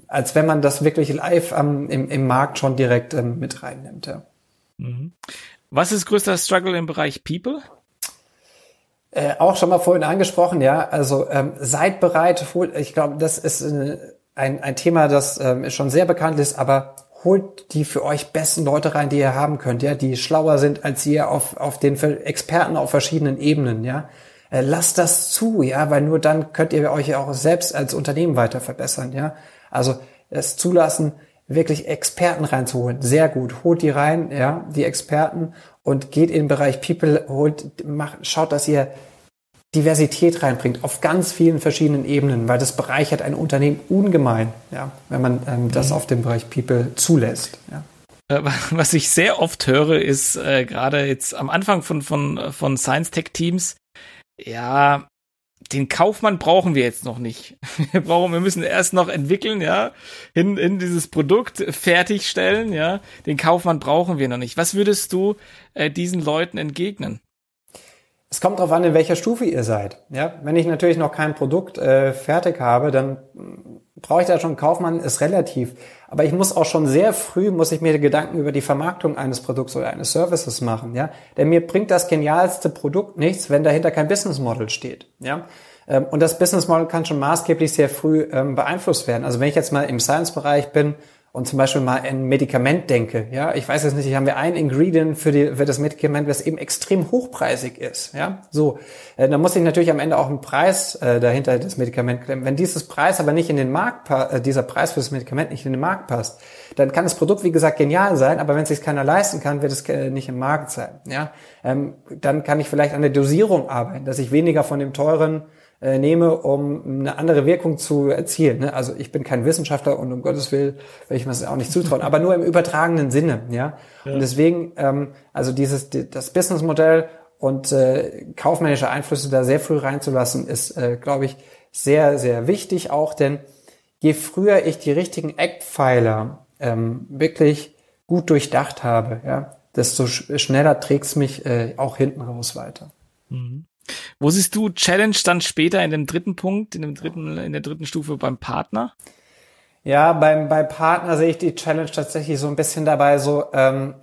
als wenn man das wirklich live am, im, im Markt schon direkt ähm, mit reinnimmt. Ja. Mhm. Was ist größter Struggle im Bereich People? Äh, auch schon mal vorhin angesprochen, ja. Also ähm, seid bereit, holt, ich glaube, das ist äh, ein, ein Thema, das ähm, schon sehr bekannt ist, aber holt die für euch besten Leute rein, die ihr haben könnt, ja, die schlauer sind als ihr auf, auf den Experten auf verschiedenen Ebenen, ja. Äh, lasst das zu, ja, weil nur dann könnt ihr euch auch selbst als Unternehmen weiter verbessern, ja. Also es zulassen, wirklich Experten reinzuholen. Sehr gut. Holt die rein, ja, die Experten und geht in den Bereich People, holt, macht, schaut, dass ihr Diversität reinbringt auf ganz vielen verschiedenen Ebenen, weil das bereichert ein Unternehmen ungemein, ja, wenn man ähm, das mhm. auf dem Bereich People zulässt. Ja. Äh, was ich sehr oft höre, ist äh, gerade jetzt am Anfang von, von, von Science Tech Teams, ja, den Kaufmann brauchen wir jetzt noch nicht. Wir brauchen, wir müssen erst noch entwickeln, ja, in, in dieses Produkt fertigstellen, ja. Den Kaufmann brauchen wir noch nicht. Was würdest du äh, diesen Leuten entgegnen? Es kommt darauf an, in welcher Stufe ihr seid. Ja, wenn ich natürlich noch kein Produkt äh, fertig habe, dann brauche ich da schon einen Kaufmann, ist relativ. Aber ich muss auch schon sehr früh, muss ich mir Gedanken über die Vermarktung eines Produkts oder eines Services machen, ja. Denn mir bringt das genialste Produkt nichts, wenn dahinter kein Business Model steht, ja. Ähm, und das Business Model kann schon maßgeblich sehr früh ähm, beeinflusst werden. Also wenn ich jetzt mal im Science-Bereich bin, und zum Beispiel mal ein Medikament denke, ja, ich weiß jetzt nicht, ich habe wir ein Ingredient für, die, für das Medikament, das eben extrem hochpreisig ist, ja, so, äh, dann muss ich natürlich am Ende auch einen Preis äh, dahinter das Medikament klemmen. Wenn dieses Preis aber nicht in den Markt, äh, dieser Preis für das Medikament nicht in den Markt passt, dann kann das Produkt, wie gesagt, genial sein, aber wenn es sich keiner leisten kann, wird es äh, nicht im Markt sein, ja, ähm, dann kann ich vielleicht an der Dosierung arbeiten, dass ich weniger von dem teuren äh, nehme, um eine andere Wirkung zu erzielen. Ne? Also ich bin kein Wissenschaftler und um Gottes Willen will ich mir das auch nicht zutrauen, aber nur im übertragenen Sinne. Ja? ja. Und deswegen, ähm, also dieses das Businessmodell und äh, kaufmännische Einflüsse da sehr früh reinzulassen, ist, äh, glaube ich, sehr, sehr wichtig auch, denn je früher ich die richtigen Eckpfeiler ähm, wirklich gut durchdacht habe, ja, desto schneller trägt's mich äh, auch hinten raus weiter. Mhm. Wo siehst du Challenge dann später in dem dritten Punkt, in dem dritten, in der dritten Stufe beim Partner? Ja, beim, bei Partner sehe ich die Challenge tatsächlich so ein bisschen dabei, so, ähm,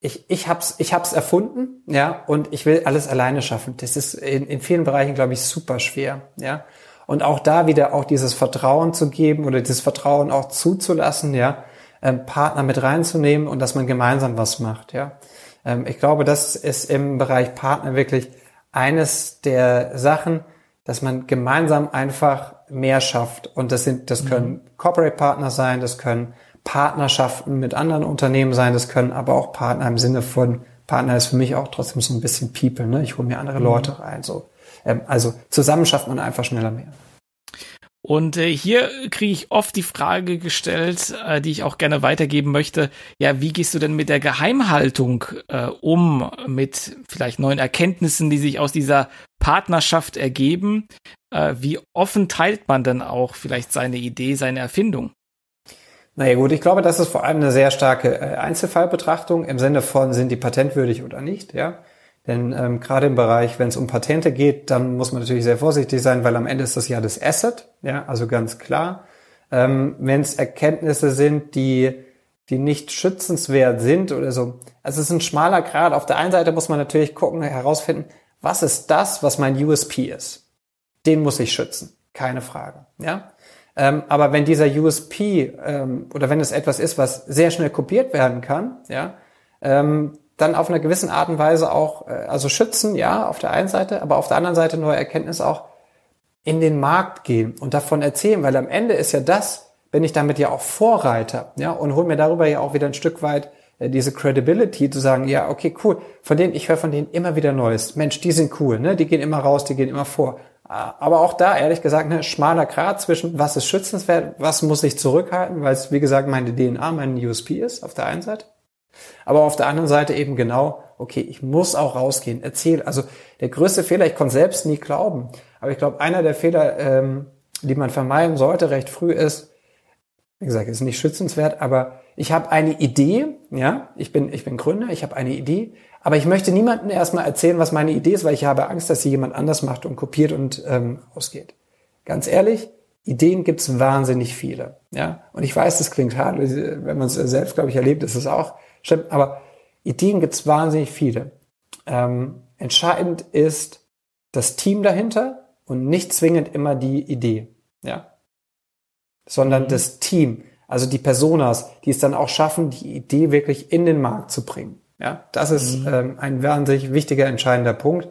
ich, ich hab's, ich hab's erfunden, ja, und ich will alles alleine schaffen. Das ist in, in vielen Bereichen, glaube ich, super schwer, ja. Und auch da wieder auch dieses Vertrauen zu geben oder dieses Vertrauen auch zuzulassen, ja, ähm, Partner mit reinzunehmen und dass man gemeinsam was macht, ja. Ähm, ich glaube, das ist im Bereich Partner wirklich eines der Sachen, dass man gemeinsam einfach mehr schafft. Und das sind, das können mhm. Corporate Partner sein, das können Partnerschaften mit anderen Unternehmen sein, das können aber auch Partner im Sinne von Partner ist für mich auch trotzdem so ein bisschen People, ne? Ich hole mir andere mhm. Leute rein. So. Ähm, also zusammen schafft man einfach schneller mehr. Und äh, hier kriege ich oft die Frage gestellt, äh, die ich auch gerne weitergeben möchte. Ja, wie gehst du denn mit der Geheimhaltung äh, um, mit vielleicht neuen Erkenntnissen, die sich aus dieser Partnerschaft ergeben? Äh, wie offen teilt man denn auch vielleicht seine Idee, seine Erfindung? Naja gut, ich glaube, das ist vor allem eine sehr starke äh, Einzelfallbetrachtung im Sinne von, sind die patentwürdig oder nicht, ja. Denn ähm, gerade im Bereich, wenn es um Patente geht, dann muss man natürlich sehr vorsichtig sein, weil am Ende ist das ja das Asset, ja, also ganz klar. Ähm, wenn es Erkenntnisse sind, die die nicht schützenswert sind oder so. Also es ist ein schmaler Grad. Auf der einen Seite muss man natürlich gucken, herausfinden, was ist das, was mein USP ist. Den muss ich schützen, keine Frage. Ja. Ähm, aber wenn dieser USP ähm, oder wenn es etwas ist, was sehr schnell kopiert werden kann, ja, ähm, dann auf einer gewissen Art und Weise auch, äh, also schützen, ja, auf der einen Seite, aber auf der anderen Seite neue Erkenntnis auch in den Markt gehen und davon erzählen, weil am Ende ist ja das, bin ich damit ja auch Vorreiter, ja, und hol mir darüber ja auch wieder ein Stück weit äh, diese Credibility zu sagen, ja, okay, cool, von denen, ich höre von denen immer wieder Neues. Mensch, die sind cool, ne? Die gehen immer raus, die gehen immer vor. Aber auch da, ehrlich gesagt, ne, schmaler Grad zwischen, was ist schützenswert, was muss ich zurückhalten, weil es, wie gesagt, meine DNA, mein USP ist, auf der einen Seite. Aber auf der anderen Seite eben genau, okay, ich muss auch rausgehen, erzähl. Also der größte Fehler, ich konnte selbst nie glauben, aber ich glaube, einer der Fehler, ähm, die man vermeiden sollte recht früh ist, wie gesagt, ist nicht schützenswert, aber ich habe eine Idee, ja, ich bin, ich bin Gründer, ich habe eine Idee, aber ich möchte niemandem erstmal erzählen, was meine Idee ist, weil ich habe Angst, dass sie jemand anders macht und kopiert und ähm, ausgeht. Ganz ehrlich, Ideen gibt's wahnsinnig viele. Ja? Und ich weiß, das klingt hart, wenn man es selbst, glaube ich, erlebt, ist es auch schlimm, aber Ideen gibt's wahnsinnig viele. Ähm, entscheidend ist das Team dahinter und nicht zwingend immer die Idee. Ja? Sondern mhm. das Team, also die Personas, die es dann auch schaffen, die Idee wirklich in den Markt zu bringen. Ja, das ist mhm. ähm, ein wahnsinnig wichtiger, entscheidender Punkt.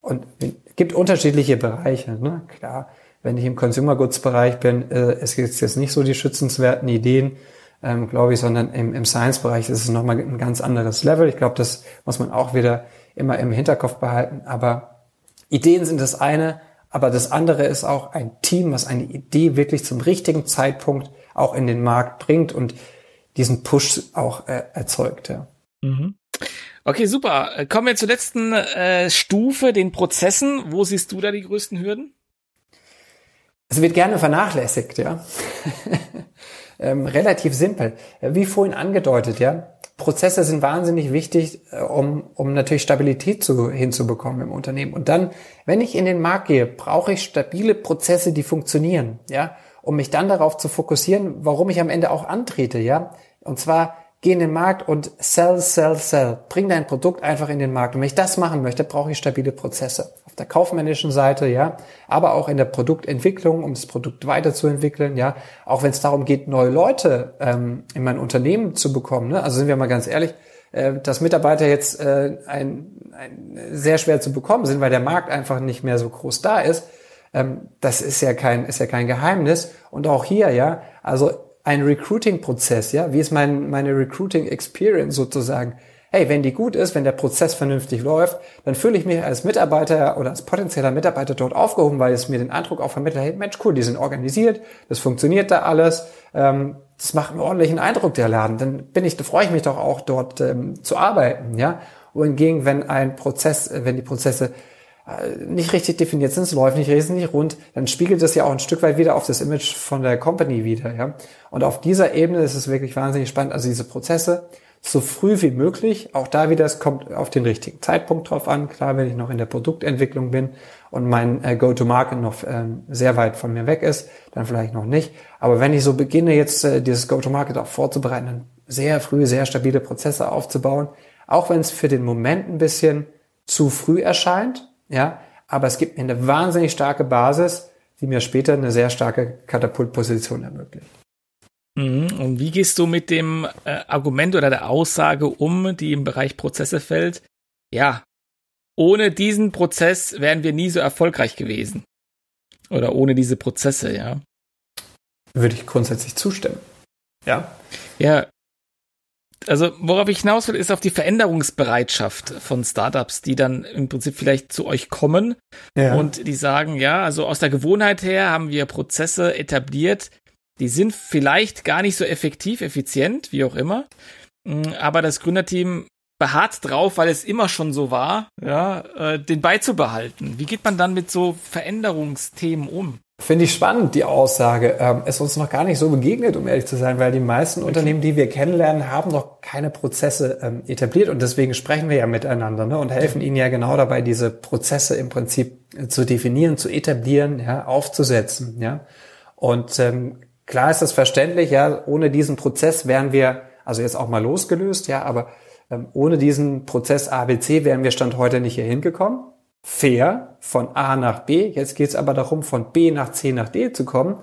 Und es gibt unterschiedliche Bereiche. Ne? Klar, wenn ich im Consumer Goods Bereich bin, äh, es gibt jetzt nicht so die schützenswerten Ideen, ähm, glaube ich, sondern im, im Science Bereich ist es nochmal ein ganz anderes Level. Ich glaube, das muss man auch wieder immer im Hinterkopf behalten. Aber Ideen sind das eine, aber das andere ist auch ein Team, was eine Idee wirklich zum richtigen Zeitpunkt auch in den Markt bringt und diesen Push auch äh, erzeugt. Ja. Mhm. Okay, super. Kommen wir zur letzten äh, Stufe, den Prozessen. Wo siehst du da die größten Hürden? Es wird gerne vernachlässigt, ja. ähm, relativ simpel. Wie vorhin angedeutet, ja. Prozesse sind wahnsinnig wichtig, äh, um, um natürlich Stabilität zu, hinzubekommen im Unternehmen. Und dann, wenn ich in den Markt gehe, brauche ich stabile Prozesse, die funktionieren, ja, um mich dann darauf zu fokussieren, warum ich am Ende auch antrete, ja. Und zwar Geh in den Markt und sell, sell, sell. Bring dein Produkt einfach in den Markt. Und wenn ich das machen möchte, brauche ich stabile Prozesse. Auf der kaufmännischen Seite, ja, aber auch in der Produktentwicklung, um das Produkt weiterzuentwickeln, ja. Auch wenn es darum geht, neue Leute ähm, in mein Unternehmen zu bekommen. Ne? Also sind wir mal ganz ehrlich, äh, dass Mitarbeiter jetzt äh, ein, ein sehr schwer zu bekommen sind, weil der Markt einfach nicht mehr so groß da ist. Ähm, das ist ja kein, ist ja kein Geheimnis. Und auch hier, ja, also ein Recruiting-Prozess, ja, wie ist mein, meine Recruiting-Experience sozusagen? Hey, wenn die gut ist, wenn der Prozess vernünftig läuft, dann fühle ich mich als Mitarbeiter oder als potenzieller Mitarbeiter dort aufgehoben, weil es mir den Eindruck auch vermittelt, hey Mensch, cool, die sind organisiert, das funktioniert da alles, ähm, das macht einen ordentlichen Eindruck, der Laden. Dann bin ich, da freue ich mich doch auch dort ähm, zu arbeiten, ja. Wohingegen, wenn ein Prozess, wenn die Prozesse äh, nicht richtig definiert sind, es läuft nicht richtig rund, dann spiegelt das ja auch ein Stück weit wieder auf das Image von der Company wieder, ja. Und auf dieser Ebene ist es wirklich wahnsinnig spannend, also diese Prozesse so früh wie möglich, auch da wieder, es kommt auf den richtigen Zeitpunkt drauf an, klar, wenn ich noch in der Produktentwicklung bin und mein äh, Go-to-Market noch ähm, sehr weit von mir weg ist, dann vielleicht noch nicht. Aber wenn ich so beginne, jetzt äh, dieses Go-to-Market auch vorzubereiten, dann sehr früh, sehr stabile Prozesse aufzubauen, Auch wenn es für den Moment ein bisschen zu früh erscheint, ja, aber es gibt mir eine wahnsinnig starke Basis, die mir später eine sehr starke Katapultposition ermöglicht. Mhm. Und wie gehst du mit dem äh, Argument oder der Aussage um, die im Bereich Prozesse fällt? Ja, ohne diesen Prozess wären wir nie so erfolgreich gewesen. Oder ohne diese Prozesse, ja. Würde ich grundsätzlich zustimmen. Ja. Ja. Also, worauf ich hinaus will, ist auf die Veränderungsbereitschaft von Startups, die dann im Prinzip vielleicht zu euch kommen ja. und die sagen, ja, also aus der Gewohnheit her haben wir Prozesse etabliert, die sind vielleicht gar nicht so effektiv, effizient, wie auch immer. Mm, aber das Gründerteam beharrt drauf, weil es immer schon so war, ja, äh, den beizubehalten. Wie geht man dann mit so Veränderungsthemen um? Finde ich spannend, die Aussage. Ähm, ist uns noch gar nicht so begegnet, um ehrlich zu sein, weil die meisten okay. Unternehmen, die wir kennenlernen, haben noch keine Prozesse ähm, etabliert und deswegen sprechen wir ja miteinander ne, und helfen ihnen ja genau dabei, diese Prozesse im Prinzip äh, zu definieren, zu etablieren, ja, aufzusetzen. Ja. Und ähm, klar ist das verständlich, ja, ohne diesen Prozess wären wir, also jetzt auch mal losgelöst, ja, aber ähm, ohne diesen Prozess ABC wären wir Stand heute nicht hier hingekommen. Fair von A nach B. Jetzt geht es aber darum, von B nach C nach D zu kommen.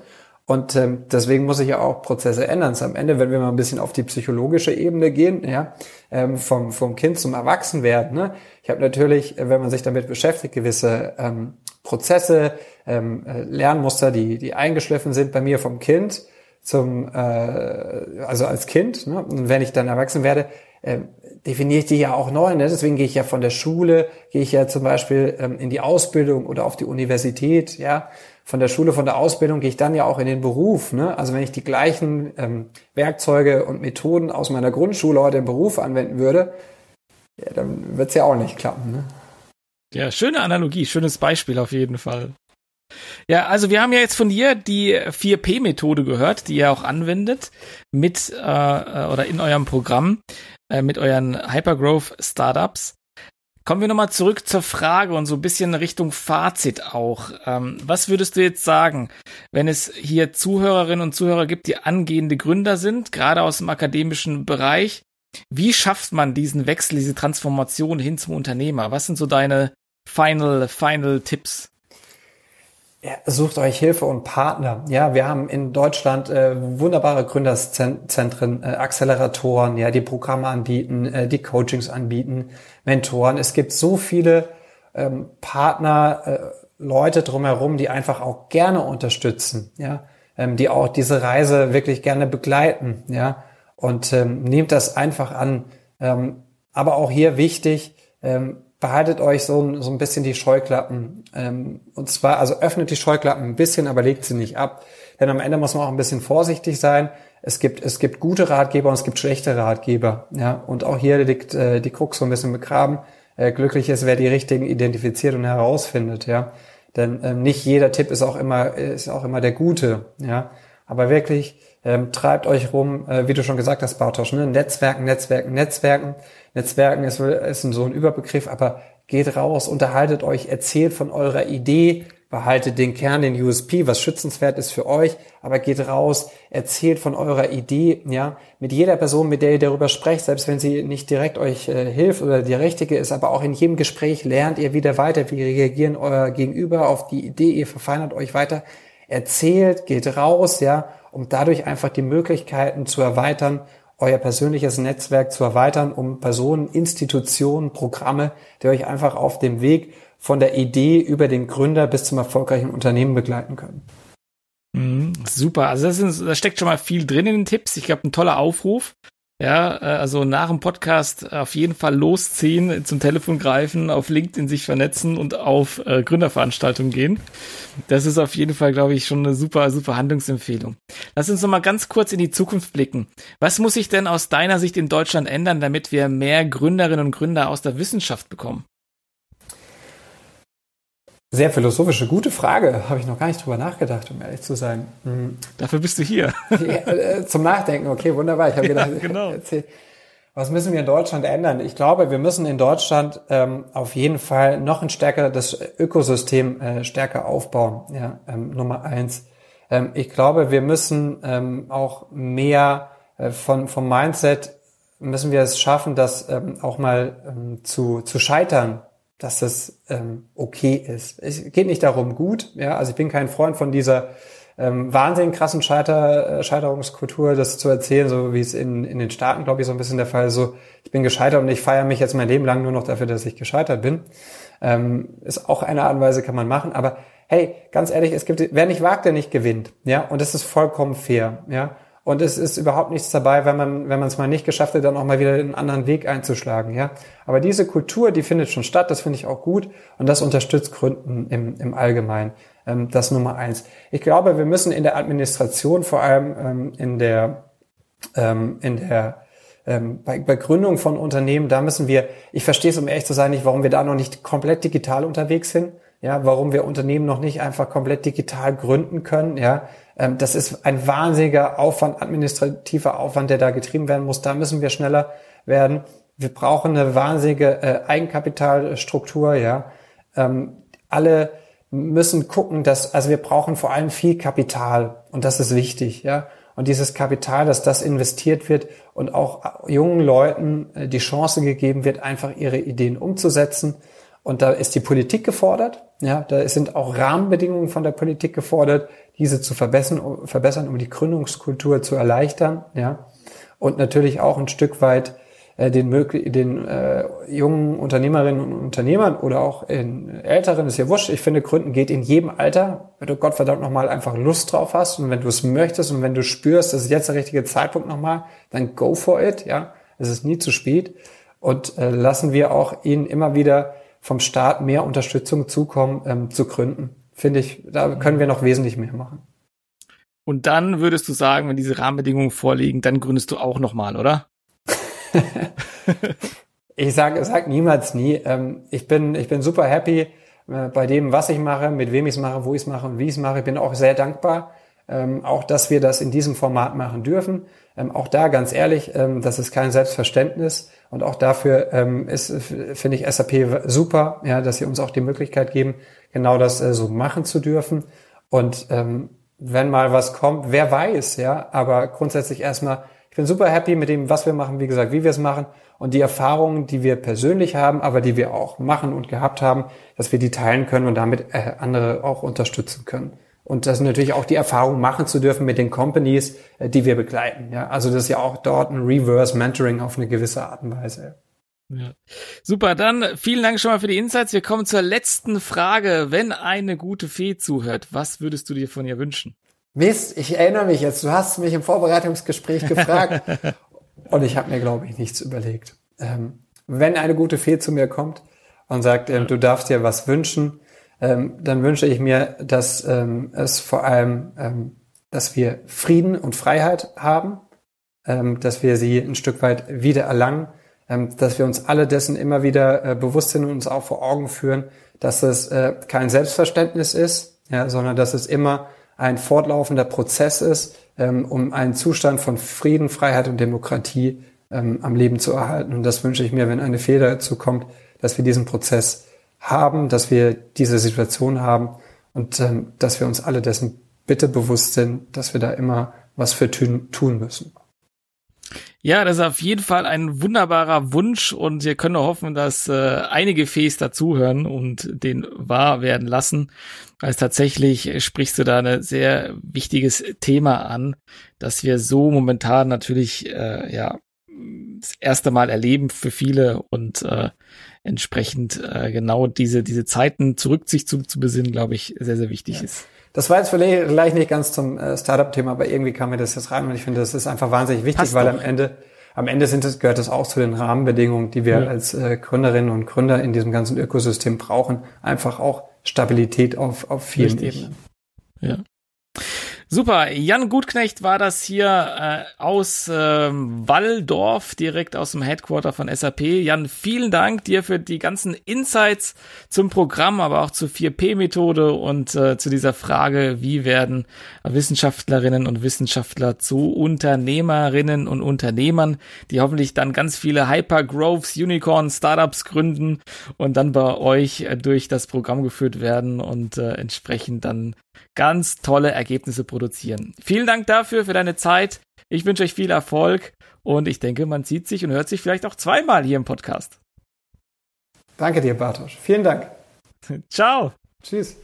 Und ähm, deswegen muss ich ja auch Prozesse ändern. am Ende, wenn wir mal ein bisschen auf die psychologische Ebene gehen, ja, ähm, vom, vom Kind zum Erwachsenwerden. Ne? Ich habe natürlich, äh, wenn man sich damit beschäftigt, gewisse ähm, Prozesse, ähm, äh, Lernmuster, die, die eingeschliffen sind bei mir vom Kind zum, äh, also als Kind. Ne? Und wenn ich dann erwachsen werde, äh, definiere ich die ja auch neu. Ne? Deswegen gehe ich ja von der Schule, gehe ich ja zum Beispiel ähm, in die Ausbildung oder auf die Universität, ja. Von der Schule, von der Ausbildung gehe ich dann ja auch in den Beruf. Ne? Also wenn ich die gleichen ähm, Werkzeuge und Methoden aus meiner Grundschule heute im Beruf anwenden würde, ja, dann wird's ja auch nicht klappen. Ne? Ja, schöne Analogie, schönes Beispiel auf jeden Fall. Ja, also wir haben ja jetzt von dir die 4P-Methode gehört, die ihr auch anwendet mit äh, äh, oder in eurem Programm äh, mit euren Hypergrowth Startups. Kommen wir nochmal zurück zur Frage und so ein bisschen Richtung Fazit auch. Ähm, was würdest du jetzt sagen, wenn es hier Zuhörerinnen und Zuhörer gibt, die angehende Gründer sind, gerade aus dem akademischen Bereich? Wie schafft man diesen Wechsel, diese Transformation hin zum Unternehmer? Was sind so deine Final, Final Tipps? Sucht euch Hilfe und Partner. Ja, wir haben in Deutschland äh, wunderbare Gründerzentren, äh, Acceleratoren, ja, die Programme anbieten, äh, die Coachings anbieten, Mentoren. Es gibt so viele ähm, Partner, äh, Leute drumherum, die einfach auch gerne unterstützen, ja, ähm, die auch diese Reise wirklich gerne begleiten, ja. Und ähm, nehmt das einfach an. Ähm, aber auch hier wichtig, ähm, behaltet euch so, so ein bisschen die Scheuklappen. Ähm, und zwar, also öffnet die Scheuklappen ein bisschen, aber legt sie nicht ab. Denn am Ende muss man auch ein bisschen vorsichtig sein. Es gibt, es gibt gute Ratgeber und es gibt schlechte Ratgeber. Ja, und auch hier liegt äh, die Krux so ein bisschen begraben. Äh, glücklich ist, wer die richtigen identifiziert und herausfindet. Ja, denn ähm, nicht jeder Tipp ist auch immer, ist auch immer der gute. Ja, aber wirklich ähm, treibt euch rum, äh, wie du schon gesagt hast, Bartosch, ne? Netzwerken, Netzwerken, Netzwerken. Netzwerken ist, ist so ein Überbegriff, aber geht raus, unterhaltet euch, erzählt von eurer Idee, behaltet den Kern, den USP, was schützenswert ist für euch, aber geht raus, erzählt von eurer Idee, ja, mit jeder Person, mit der ihr darüber sprecht, selbst wenn sie nicht direkt euch äh, hilft oder die richtige ist, aber auch in jedem Gespräch lernt ihr wieder weiter, wie reagieren euer Gegenüber auf die Idee, ihr verfeinert euch weiter, erzählt, geht raus, ja, um dadurch einfach die Möglichkeiten zu erweitern euer persönliches Netzwerk zu erweitern, um Personen, Institutionen, Programme, die euch einfach auf dem Weg von der Idee über den Gründer bis zum erfolgreichen Unternehmen begleiten können. Mhm, super. Also das, ist, da steckt schon mal viel drin in den Tipps. Ich glaube, ein toller Aufruf. Ja, äh, also nach dem Podcast auf jeden Fall losziehen, zum Telefon greifen, auf LinkedIn sich vernetzen und auf äh, Gründerveranstaltungen gehen. Das ist auf jeden Fall, glaube ich, schon eine super, super Handlungsempfehlung. Lass uns noch mal ganz kurz in die Zukunft blicken. Was muss sich denn aus deiner Sicht in Deutschland ändern, damit wir mehr Gründerinnen und Gründer aus der Wissenschaft bekommen? Sehr philosophische, gute Frage. Habe ich noch gar nicht drüber nachgedacht, um ehrlich zu sein. Mhm. Dafür bist du hier. Ja, äh, zum Nachdenken, okay, wunderbar. Ich habe gedacht, ja, genau. erzähl, was müssen wir in Deutschland ändern? Ich glaube, wir müssen in Deutschland ähm, auf jeden Fall noch ein stärker das Ökosystem äh, stärker aufbauen. Ja, ähm, Nummer eins. Ähm, ich glaube, wir müssen ähm, auch mehr äh, von vom Mindset müssen wir es schaffen, das ähm, auch mal ähm, zu, zu scheitern, dass es ähm, okay ist. Es geht nicht darum, gut, ja, also ich bin kein Freund von dieser ähm, wahnsinnig krassen Scheiter, äh, Scheiterungskultur, das zu erzählen, so wie es in, in den Staaten, glaube ich, so ein bisschen der Fall ist. So, ich bin gescheitert und ich feiere mich jetzt mein Leben lang nur noch dafür, dass ich gescheitert bin. Ähm, ist auch eine Art und Weise, kann man machen. Aber hey, ganz ehrlich, es gibt, wer nicht wagt, der nicht gewinnt. Ja, und das ist vollkommen fair. Ja, und es ist überhaupt nichts dabei, wenn man, wenn man es mal nicht geschafft hat, dann auch mal wieder einen anderen Weg einzuschlagen, ja. Aber diese Kultur, die findet schon statt, das finde ich auch gut und das unterstützt Gründen im, im Allgemeinen. Ähm, das Nummer eins. Ich glaube, wir müssen in der Administration, vor allem ähm, in der, ähm, in der ähm, bei, bei Gründung von Unternehmen, da müssen wir, ich verstehe es, um ehrlich zu sein, nicht, warum wir da noch nicht komplett digital unterwegs sind, ja, warum wir Unternehmen noch nicht einfach komplett digital gründen können, ja. Ähm, das ist ein wahnsinniger Aufwand, administrativer Aufwand, der da getrieben werden muss. Da müssen wir schneller werden. Wir brauchen eine wahnsinnige äh, Eigenkapitalstruktur, ja. Ähm, alle müssen gucken, dass, also wir brauchen vor allem viel Kapital und das ist wichtig, ja. Und dieses Kapital, dass das investiert wird und auch jungen Leuten äh, die Chance gegeben wird, einfach ihre Ideen umzusetzen. Und da ist die Politik gefordert, ja, da sind auch Rahmenbedingungen von der Politik gefordert, diese zu verbessern, verbessern, um die Gründungskultur zu erleichtern, ja. Und natürlich auch ein Stück weit äh, den, den äh, jungen Unternehmerinnen und Unternehmern oder auch in älteren, ist ja wurscht. Ich finde, Gründen geht in jedem Alter, wenn du Gottverdammt nochmal einfach Lust drauf hast und wenn du es möchtest und wenn du spürst, das ist jetzt der richtige Zeitpunkt nochmal, dann go for it, ja. Es ist nie zu spät. Und äh, lassen wir auch ihnen immer wieder vom Staat mehr Unterstützung zukommen, ähm, zu gründen. Finde ich, da können wir noch wesentlich mehr machen. Und dann würdest du sagen, wenn diese Rahmenbedingungen vorliegen, dann gründest du auch nochmal, oder? ich sage sag niemals nie. Ähm, ich, bin, ich bin super happy äh, bei dem, was ich mache, mit wem ich es mache, wo ich es mache und wie ich es mache. Ich bin auch sehr dankbar, ähm, auch dass wir das in diesem Format machen dürfen. Ähm, auch da ganz ehrlich, das ist kein Selbstverständnis. Und auch dafür ist, finde ich SAP super, ja, dass sie uns auch die Möglichkeit geben, genau das äh, so machen zu dürfen. Und ähm, wenn mal was kommt, wer weiß, ja, aber grundsätzlich erstmal ich bin super happy mit dem, was wir machen, wie gesagt, wie wir es machen und die Erfahrungen, die wir persönlich haben, aber die wir auch machen und gehabt haben, dass wir die teilen können und damit äh, andere auch unterstützen können. Und das natürlich auch die Erfahrung machen zu dürfen mit den Companies, äh, die wir begleiten. Ja, also das ist ja auch dort ein Reverse Mentoring auf eine gewisse Art und Weise. Ja. Super, dann vielen Dank schon mal für die Insights. Wir kommen zur letzten Frage. Wenn eine gute Fee zuhört, was würdest du dir von ihr wünschen? Mist, ich erinnere mich jetzt, du hast mich im Vorbereitungsgespräch gefragt und ich habe mir, glaube ich, nichts überlegt. Ähm, wenn eine gute Fee zu mir kommt und sagt, ähm, du darfst dir was wünschen, ähm, dann wünsche ich mir, dass ähm, es vor allem, ähm, dass wir Frieden und Freiheit haben, ähm, dass wir sie ein Stück weit wieder erlangen, dass wir uns alle dessen immer wieder äh, bewusst sind und uns auch vor Augen führen, dass es äh, kein Selbstverständnis ist, sondern dass es immer ein fortlaufender Prozess ist, ähm, um einen Zustand von Frieden, Freiheit und Demokratie ähm, am Leben zu erhalten. Und das wünsche ich mir, wenn eine Fehler dazu kommt, dass wir diesen Prozess haben, dass wir diese Situation haben und ähm, dass wir uns alle dessen bitte bewusst sind, dass wir da immer was für tun müssen. Ja, das ist auf jeden Fall ein wunderbarer Wunsch und wir können nur hoffen, dass äh, einige Fees dazuhören und den wahr werden lassen. Weil tatsächlich sprichst du da ein sehr wichtiges Thema an, dass wir so momentan natürlich äh, ja das erste Mal erleben für viele und äh, entsprechend äh, genau diese diese Zeiten zurück sich zu, zu besinnen, glaube ich, sehr sehr wichtig ja. ist. Das war jetzt vielleicht nicht ganz zum äh, Startup-Thema, aber irgendwie kam mir das jetzt rein und ich finde, das ist einfach wahnsinnig wichtig, Passt weil doch. am Ende, am Ende sind es, gehört das auch zu den Rahmenbedingungen, die wir ja. als äh, Gründerinnen und Gründer in diesem ganzen Ökosystem brauchen. Einfach auch Stabilität auf, auf vielen Richtig. Ebenen. Ja. Super, Jan Gutknecht war das hier äh, aus ähm, Walldorf, direkt aus dem Headquarter von SAP. Jan, vielen Dank dir für die ganzen Insights zum Programm, aber auch zur 4P-Methode und äh, zu dieser Frage, wie werden Wissenschaftlerinnen und Wissenschaftler zu Unternehmerinnen und Unternehmern, die hoffentlich dann ganz viele Hyper-Growths, Startups gründen und dann bei euch äh, durch das Programm geführt werden und äh, entsprechend dann ganz tolle Ergebnisse produzieren. Vielen Dank dafür, für deine Zeit. Ich wünsche euch viel Erfolg und ich denke, man sieht sich und hört sich vielleicht auch zweimal hier im Podcast. Danke dir, Bartosz. Vielen Dank. Ciao. Tschüss.